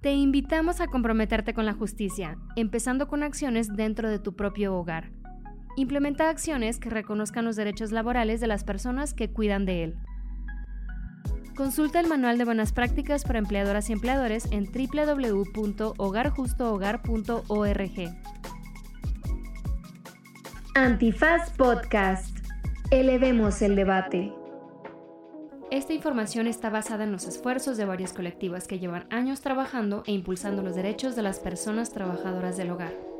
Te invitamos a comprometerte con la justicia, empezando con acciones dentro de tu propio hogar. Implementa acciones que reconozcan los derechos laborales de las personas que cuidan de él. Consulta el manual de buenas prácticas para empleadoras y empleadores en www.hogarjustohogar.org.
Antifaz Podcast. Elevemos el debate.
Esta información está basada en los esfuerzos de varias colectivas que llevan años trabajando e impulsando los derechos de las personas trabajadoras del hogar.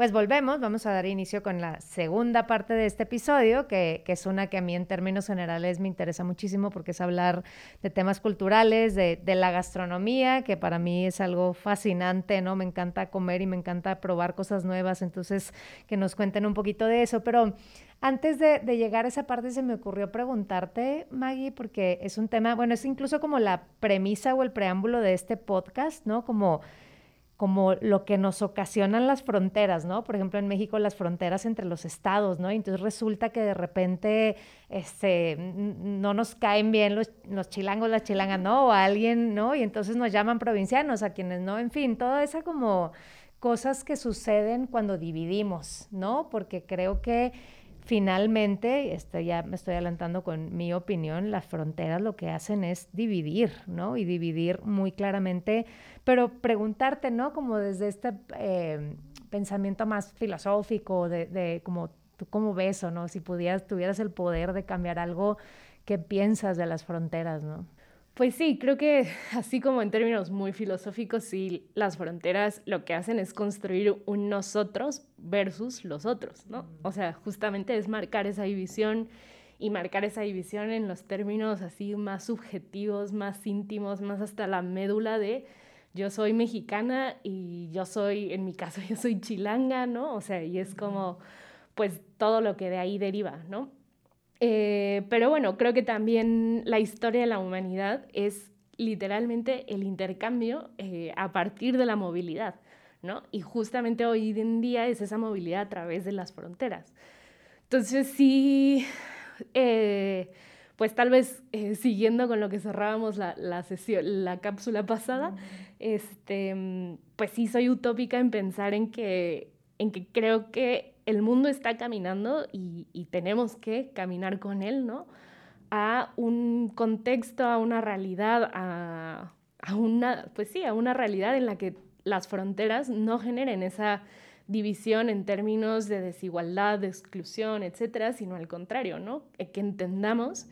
Pues volvemos, vamos a dar inicio con la segunda parte de este episodio, que, es una que a mí en términos generales me interesa muchísimo porque es hablar de temas culturales, de, la gastronomía, que para mí es algo fascinante, ¿no? Me encanta comer y me encanta probar cosas nuevas, entonces que nos cuenten un poquito de eso, pero... Antes de, de, llegar a esa parte se me ocurrió preguntarte, Maggie, porque es un tema, bueno, es incluso como la premisa o el preámbulo de este podcast, ¿no? Como como lo que nos ocasionan las fronteras, ¿no? Por ejemplo, en México las fronteras entre los estados, ¿no? Y entonces resulta que de repente este, no nos caen bien los, los chilangos, las chilangas, ¿no? O alguien, ¿no? Y entonces nos llaman provincianos a quienes no, en fin, toda esa como cosas que suceden cuando dividimos, ¿no? Porque creo que finalmente, esto ya me estoy adelantando con mi opinión, las fronteras lo que hacen es dividir, ¿no? Y dividir muy claramente, pero preguntarte, ¿no? Como desde este eh, pensamiento más filosófico, de, de como tú cómo ves o no, si pudieras, tuvieras el poder de cambiar algo, ¿qué piensas de las fronteras, no?
Pues sí, creo que así como en términos muy filosóficos, sí, las fronteras lo que hacen es construir un nosotros versus los otros, ¿no? O sea, justamente es marcar esa división y marcar esa división en los términos así más subjetivos, más íntimos, más hasta la médula de yo soy mexicana y yo soy, en mi caso, yo soy chilanga, ¿no? O sea, y es como, pues todo lo que de ahí deriva, ¿no? Eh, pero bueno, creo que también la historia de la humanidad es literalmente el intercambio eh, a partir de la movilidad, ¿no? Y justamente hoy en día es esa movilidad a través de las fronteras. Entonces sí, eh, pues tal vez siguiendo con lo que cerrábamos la, la, sesión, la cápsula pasada, este, pues sí soy utópica en pensar en que, en que creo que el mundo está caminando y, tenemos que caminar con él, ¿no? A un contexto, a una realidad, a, una, pues sí, a una realidad en la que las fronteras no generen esa división en términos de desigualdad, de exclusión, etcétera, sino al contrario, ¿no? Eh, que entendamos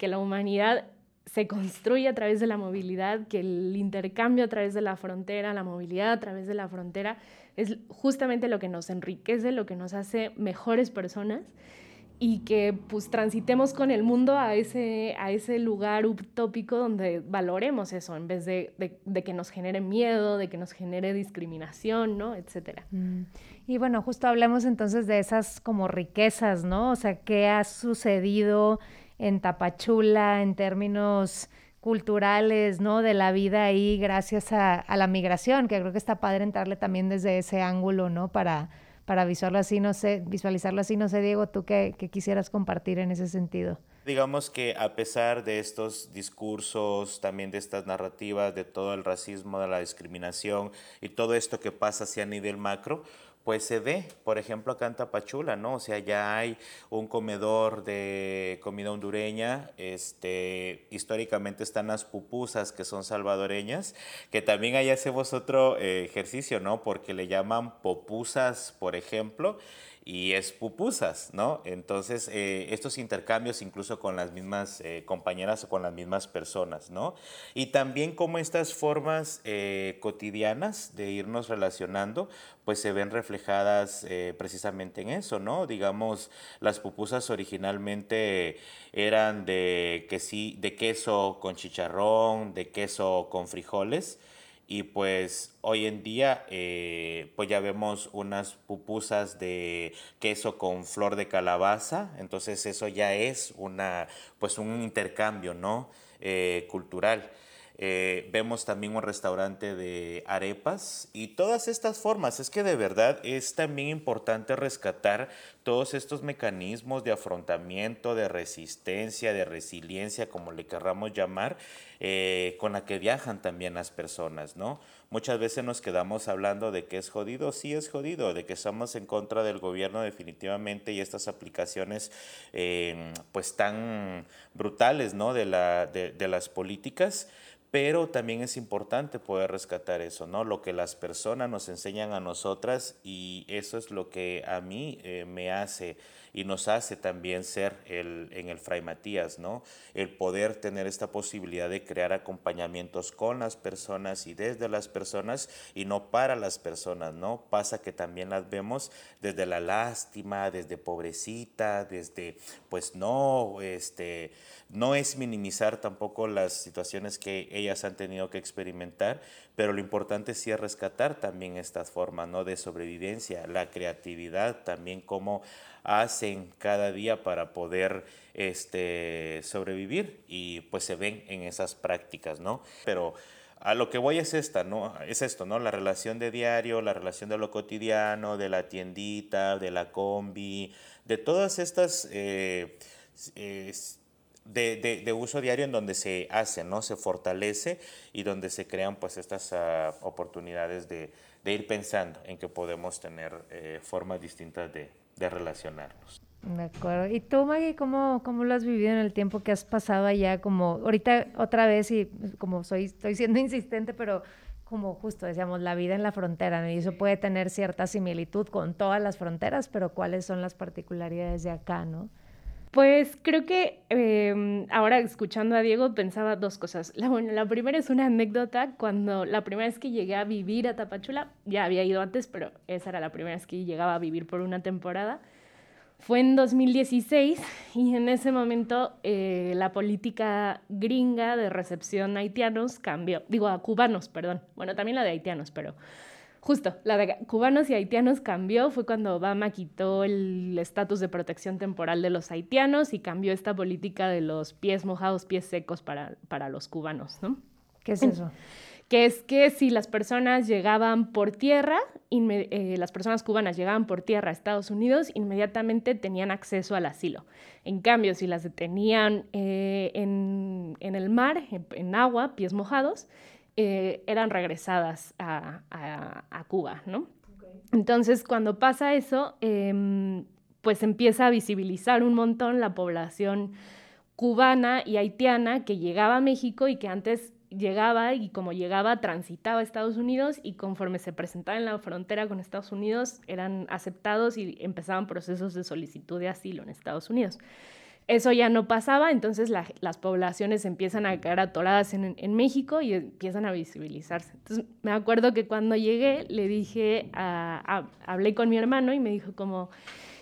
que la humanidad se construye a través de la movilidad, que el intercambio a través de la frontera, la movilidad a través de la frontera es justamente lo que nos enriquece, lo que nos hace mejores personas y que pues transitemos con el mundo a ese, a ese lugar utópico donde valoremos eso en vez de, de, que nos genere miedo, de que nos genere discriminación, ¿no? Etcétera.
Mm. Y bueno, justo hablemos entonces de esas como riquezas, ¿no? O sea, ¿qué ha sucedido en Tapachula en términos culturales, ¿no? De la vida ahí gracias a, la migración, que creo que está padre entrarle también desde ese ángulo, ¿no? Para, para visualizarlo así, no sé, visualizarlo así, no sé, Diego, tú qué, quisieras compartir en ese sentido.
Digamos que a pesar de estos discursos, también de estas narrativas, de todo el racismo, de la discriminación y todo esto que pasa hacia nivel macro, pues se ve, por ejemplo, acá en Tapachula, ¿no? O sea, ya hay un comedor de comida hondureña, este, históricamente están las pupusas que son salvadoreñas, que también ahí hacemos otro eh, ejercicio, ¿no? Porque le llaman popusas, por ejemplo, y es pupusas, ¿no? Entonces, eh, estos intercambios incluso con las mismas eh, compañeras o con las mismas personas, ¿no? Y también como estas formas eh, cotidianas de irnos relacionando, pues se ven reflejadas precisamente en eso, ¿no? Digamos, las pupusas originalmente eran de, de queso con chicharrón, de queso con frijoles, y pues hoy en día eh, pues ya vemos unas pupusas de queso con flor de calabaza, entonces eso ya es una pues un intercambio ¿no? Eh, cultural. Eh, vemos también un restaurante de arepas y todas estas formas. Es que de verdad es también importante rescatar todos estos mecanismos de afrontamiento, de resistencia, de resiliencia, como le querramos llamar, eh, con la que viajan también las personas, ¿no? Muchas veces nos quedamos hablando de que es jodido, sí es jodido, de que estamos en contra del gobierno definitivamente y estas aplicaciones eh, pues tan brutales, ¿no? De, la, de, de las políticas pero también es importante poder rescatar eso, ¿no? Lo que las personas nos enseñan a nosotras y eso es lo que a mí eh, me hace y nos hace también ser el, en el Fray Matías, ¿no? El poder tener esta posibilidad de crear acompañamientos con las personas y desde las personas y no para las personas, ¿no? Pasa que también las vemos desde la lástima, desde pobrecita, desde, pues no, este, no es minimizar tampoco las situaciones que ellas han tenido que experimentar, pero lo importante sí es rescatar también estas formas, ¿no? De sobrevivencia, la creatividad, también cómo hacen cada día para poder este, sobrevivir y pues se ven en esas prácticas, ¿no? Pero a lo que voy es esta, ¿no? Es esto, ¿no? La relación de diario, la relación de lo cotidiano, de la tiendita, de la combi, de todas estas eh, de, de, uso diario en donde se hace, ¿no? Se fortalece y donde se crean pues estas uh, oportunidades de, de, ir pensando en que podemos tener eh, formas distintas de, de relacionarnos.
De acuerdo. ¿Y tú, Maggie, cómo, cómo lo has vivido en el tiempo que has pasado allá? Como ahorita otra vez, y como soy, estoy siendo insistente, pero como justo decíamos, la vida en la frontera, y eso puede tener cierta similitud con todas las fronteras, pero ¿cuáles son las particularidades de acá, no?
Pues creo que em, ahora escuchando a Diego pensaba dos cosas. La, bueno, la primera es una anécdota. Cuando la primera vez que llegué a vivir a Tapachula, ya había ido antes, pero esa era la primera vez que llegaba a vivir por una temporada. Fue en 2016 y en ese momento eh, la política gringa de recepción a haitianos cambió, digo a cubanos, perdón, bueno, también la de haitianos, pero justo, la de cubanos y haitianos cambió, fue cuando Obama quitó el estatus de protección temporal de los haitianos y cambió esta política de los pies mojados, pies secos para, para los cubanos, ¿no?
¿Qué es eso?
Que es que si las personas llegaban por tierra, eh, las personas cubanas llegaban por tierra a Estados Unidos, inmediatamente tenían acceso al asilo. En cambio, si las detenían eh, en, en, el mar, en agua, pies mojados, eh, eran regresadas a, Cuba, ¿no? Entonces, cuando pasa eso, em, pues empieza a visibilizar un montón la población cubana y haitiana que llegaba a México y que antes llegaba y como llegaba transitaba a Estados Unidos y conforme se presentaba en la frontera con Estados Unidos eran aceptados y empezaban procesos de solicitud de asilo en Estados Unidos eso ya no pasaba, entonces las poblaciones empiezan a quedar atoradas en, en, México y empiezan a visibilizarse. Entonces me acuerdo que cuando llegué le dije, a, hablé con mi hermano y me dijo como,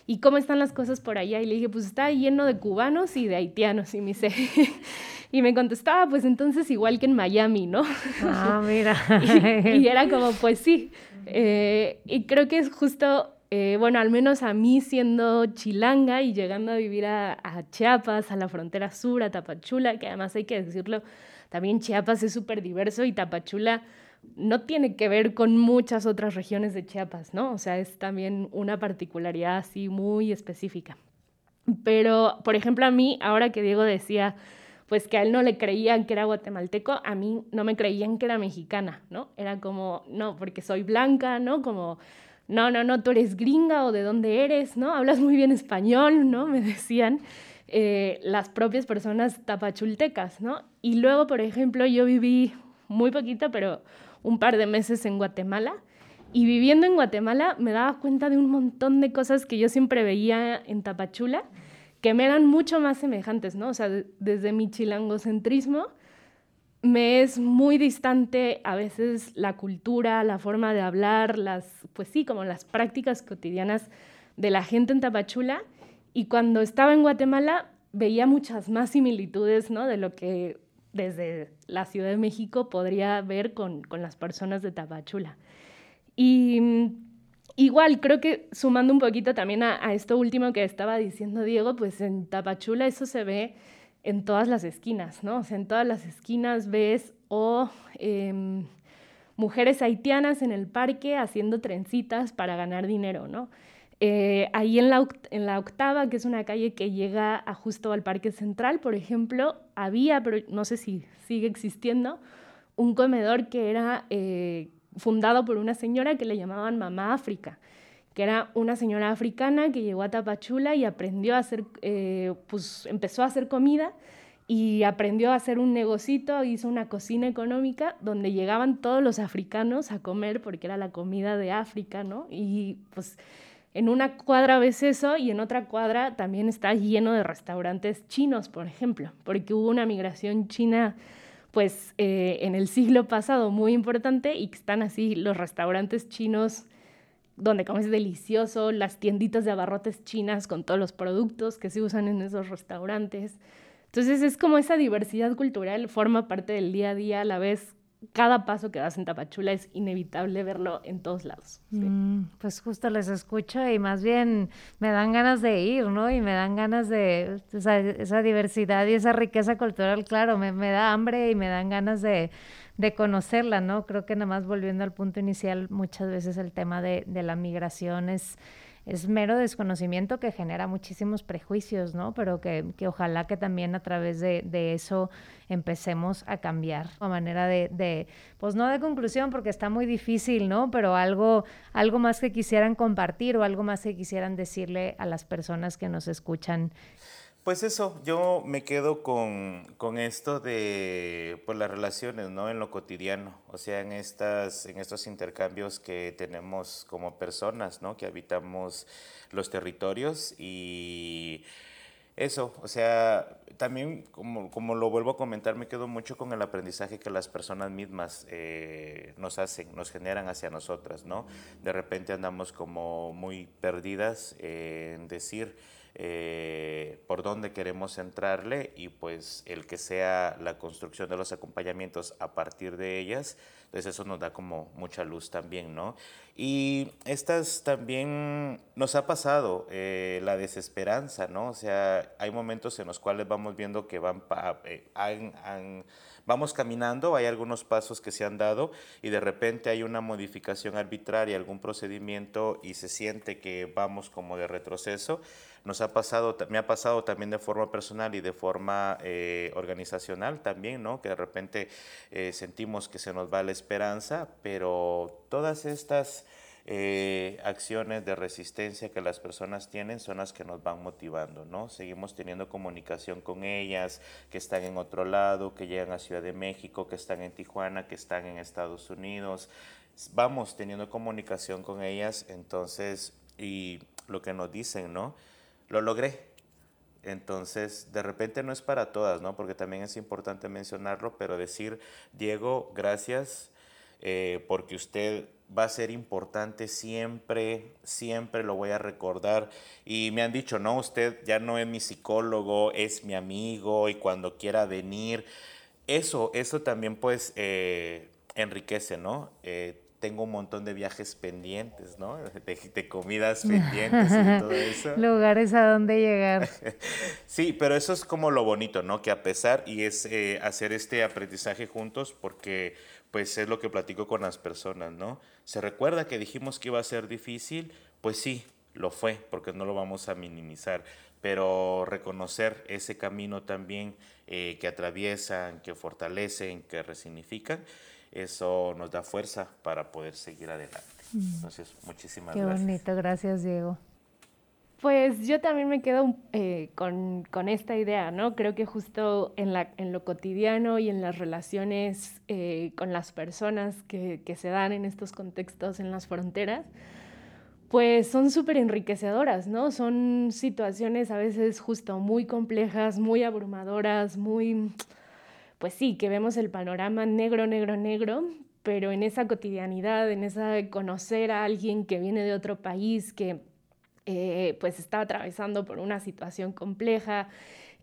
¿y cómo están las cosas por allá? Y le dije, pues está lleno de cubanos y de haitianos. Y me dice, y me contestaba, pues entonces igual que en Miami, ¿no?
Ah, mira.
y, era como, pues sí. Eh, y creo que es justo eh, bueno, al menos a mí siendo chilanga y llegando a vivir a, Chiapas, a la frontera sur, a Tapachula, que además hay que decirlo, también Chiapas es súper diverso y Tapachula no tiene que ver con muchas otras regiones de Chiapas, ¿no? O sea, es también una particularidad así muy específica. Pero, por ejemplo, a mí, ahora que Diego decía, pues que a él no le creían que era guatemalteco, a mí no me creían que era mexicana, ¿no? Era como, no, porque soy blanca, ¿no? Como no, no, no, tú eres gringa o de dónde eres, ¿no? Hablas muy bien español, ¿no? Me decían eh, las propias personas tapachultecas, ¿no? Y luego, por ejemplo, yo viví muy poquito, pero un par de meses en Guatemala. Y viviendo en Guatemala me daba cuenta de un montón de cosas que yo siempre veía en Tapachula, que me eran mucho más semejantes, ¿no? O sea, desde mi chilangocentrismo, me es muy distante a veces la cultura, la forma de hablar, las, pues sí, como las prácticas cotidianas de la gente en Tapachula. Y cuando estaba en Guatemala veía muchas más similitudes, ¿no? De lo que desde la Ciudad de México podría ver con, con las personas de Tapachula. Y mm, igual, creo que sumando un poquito también a, a esto último que estaba diciendo Diego, pues en Tapachula eso se ve en todas las esquinas, ¿no? O sea, en todas las esquinas ves o em, mujeres haitianas en el parque haciendo trencitas para ganar dinero, ¿no? Eh, ahí en la, en la octava, que es una calle que llega a justo al Parque Central, por ejemplo, había, pero no sé si sigue existiendo, un comedor que era eh, fundado por una señora que le llamaban Mamá África que era una señora africana que llegó a Tapachula y aprendió a hacer, eh, pues empezó a hacer comida y aprendió a hacer un negocito, hizo una cocina económica donde llegaban todos los africanos a comer porque era la comida de África, ¿no? Y pues en una cuadra ves eso y en otra cuadra también está lleno de restaurantes chinos, por ejemplo, porque hubo una migración china pues eh, en el siglo pasado muy importante y están así los restaurantes chinos donde comes delicioso, las tienditas de abarrotes chinas con todos los productos que se usan en esos restaurantes. Entonces es como esa diversidad cultural forma parte del día a día a la vez. Cada paso que das en Tapachula es inevitable verlo en todos lados.
Mm, pues justo les escucho y más bien me dan ganas de ir, ¿no? Y me dan ganas de esa diversidad y esa riqueza cultural, claro, me, me da hambre y me dan ganas de, de conocerla, ¿no? Creo que nada más volviendo al punto inicial, muchas veces el tema de, de la migración es es mero desconocimiento que genera muchísimos prejuicios, ¿no? Pero que, ojalá que también a través de, eso empecemos a cambiar. A manera de, pues no de conclusión, porque está muy difícil, ¿no? Pero algo, algo más que quisieran compartir o algo más que quisieran decirle a las personas que nos escuchan.
Pues eso, yo me quedo con, esto de pues, las relaciones, ¿no? En lo cotidiano, o sea, en, estas, en estos intercambios que tenemos como personas, ¿no? Que habitamos los territorios y eso, o sea, también como, como lo vuelvo a comentar, me quedo mucho con el aprendizaje que las personas mismas eh, nos hacen, nos generan hacia nosotras, ¿no? De repente andamos como muy perdidas en decir eh, por dónde queremos entrarle y pues el que sea la construcción de los acompañamientos a partir de ellas, pues eso nos da como mucha luz también, ¿no? Y estas también nos ha pasado eh, la desesperanza, ¿no? O sea, hay momentos en los cuales vamos viendo que van, eh, vamos caminando, hay algunos pasos que se han dado y de repente hay una modificación arbitraria, algún procedimiento y se siente que vamos como de retroceso. Nos ha pasado, me ha pasado también de forma personal y de forma eh, organizacional también, ¿no? Que de repente sentimos que se nos va la esperanza, pero todas estas eh, acciones de resistencia que las personas tienen son las que nos van motivando, ¿no? Seguimos teniendo comunicación con ellas, que están en otro lado, que llegan a Ciudad de México, que están en Tijuana, que están en Estados Unidos. Vamos teniendo comunicación con ellas, entonces, y lo que nos dicen, ¿no? Lo logré, entonces, de repente no es para todas, ¿no? Porque también es importante mencionarlo, pero decir, Diego, gracias eh, porque usted va a ser importante siempre, siempre lo voy a recordar. Y me han dicho, no, usted ya no es mi psicólogo, es mi amigo y cuando quiera venir. Eso, eso también pues eh, enriquece, ¿no? Eh, tengo un montón de viajes pendientes, ¿no? De, comidas pendientes y todo eso.
Lugares a donde llegar.
sí, pero eso es como lo bonito, ¿no? Que a pesar, y es eh, hacer este aprendizaje juntos, porque pues es lo que platico con las personas, ¿no? ¿Se recuerda que dijimos que iba a ser difícil? Pues sí, lo fue, porque no lo vamos a minimizar, pero reconocer ese camino también eh, que atraviesan, que fortalecen, que resignifican, eso nos da fuerza para poder seguir adelante. Mm. Entonces, muchísimas
gracias. Qué bonito, gracias Diego.
Pues yo también me quedo eh, con, con, esta idea, ¿no? Creo que justo en, la, en lo cotidiano y en las relaciones eh, con las personas que, que, se dan en estos contextos en las fronteras, pues son súper enriquecedoras, ¿no? Son situaciones a veces justo muy complejas, muy abrumadoras, muy, pues sí, que vemos el panorama negro, negro, negro, pero en esa cotidianidad, en esa conocer a alguien que viene de otro país, que eh, pues está atravesando por una situación compleja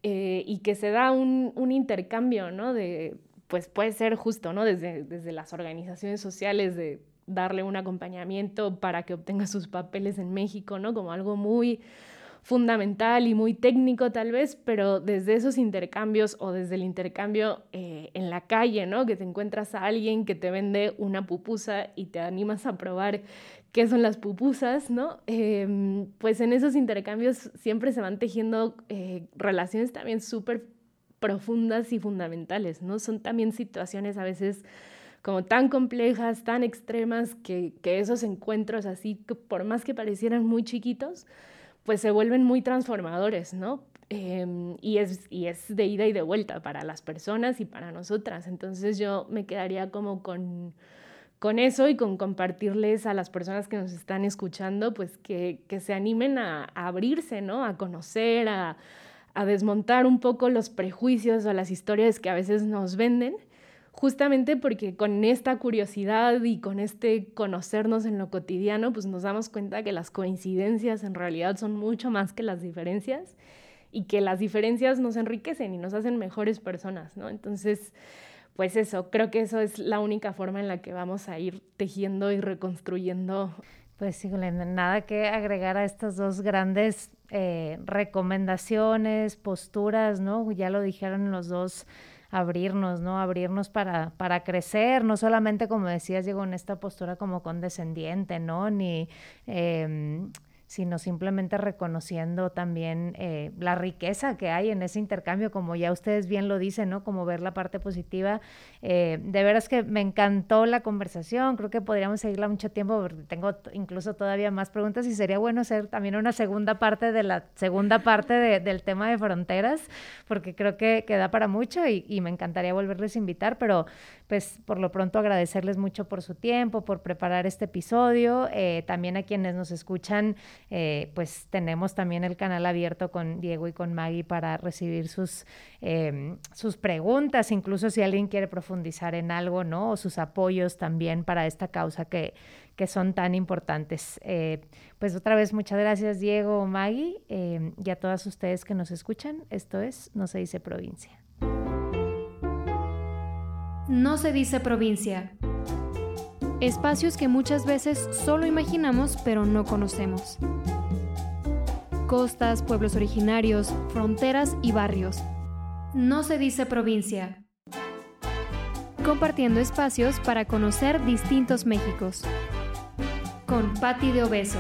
eh, y que se da un, intercambio, ¿no? De, pues puede ser justo, ¿no? Desde, desde las organizaciones sociales de darle un acompañamiento para que obtenga sus papeles en México, ¿no? Como algo muy fundamental y muy técnico tal vez, pero desde esos intercambios o desde el intercambio eh, en la calle, ¿no? Que te encuentras a alguien que te vende una pupusa y te animas a probar qué son las pupusas, ¿no? Em, pues en esos intercambios siempre se van tejiendo eh, relaciones también súper profundas y fundamentales, ¿no? Son también situaciones a veces como tan complejas, tan extremas, que, que esos encuentros así, por más que parecieran muy chiquitos, pues se vuelven muy transformadores, ¿no? Em, y, es, y es de ida y de vuelta para las personas y para nosotras. Entonces yo me quedaría como con, con eso y con compartirles a las personas que nos están escuchando, pues que, que se animen a, a, abrirse, ¿no? A conocer, a, a desmontar un poco los prejuicios o las historias que a veces nos venden justamente porque con esta curiosidad y con este conocernos en lo cotidiano, pues nos damos cuenta que las coincidencias en realidad son mucho más que las diferencias y que las diferencias nos enriquecen y nos hacen mejores personas, ¿no? Entonces, pues eso, creo que eso es la única forma en la que vamos a ir tejiendo y reconstruyendo.
Pues sí, nada que agregar a estas dos grandes eh, recomendaciones, posturas, ¿no? Ya lo dijeron los dos abrirnos, ¿no? Abrirnos para, para crecer, no solamente como decías, llegó en esta postura como condescendiente, ¿no? Ni eh, sino simplemente reconociendo también eh, la riqueza que hay en ese intercambio, como ya ustedes bien lo dicen, ¿no? Como ver la parte positiva. Eh, de veras que me encantó la conversación, creo que podríamos seguirla mucho tiempo, tengo incluso todavía más preguntas y sería bueno hacer también una segunda parte de la segunda parte del tema de fronteras, porque creo que, queda para mucho y, y me encantaría volverles a invitar, pero pues por lo pronto agradecerles mucho por su tiempo, por preparar este episodio, eh, también a quienes nos escuchan eh, pues tenemos también el canal abierto con Diego y con Maggie para recibir sus, em, sus preguntas, incluso si alguien quiere profundizar en algo, ¿no? O sus apoyos también para esta causa que, que son tan importantes. Eh, pues otra vez, muchas gracias Diego, Maggie, em, y a todas ustedes que nos escuchan. Esto es No se dice provincia.
No se dice provincia espacios que muchas veces solo imaginamos pero no conocemos. Costas, pueblos originarios, fronteras y barrios. No se dice provincia. Compartiendo espacios para conocer distintos Méxicos. Con Patti de Obeso.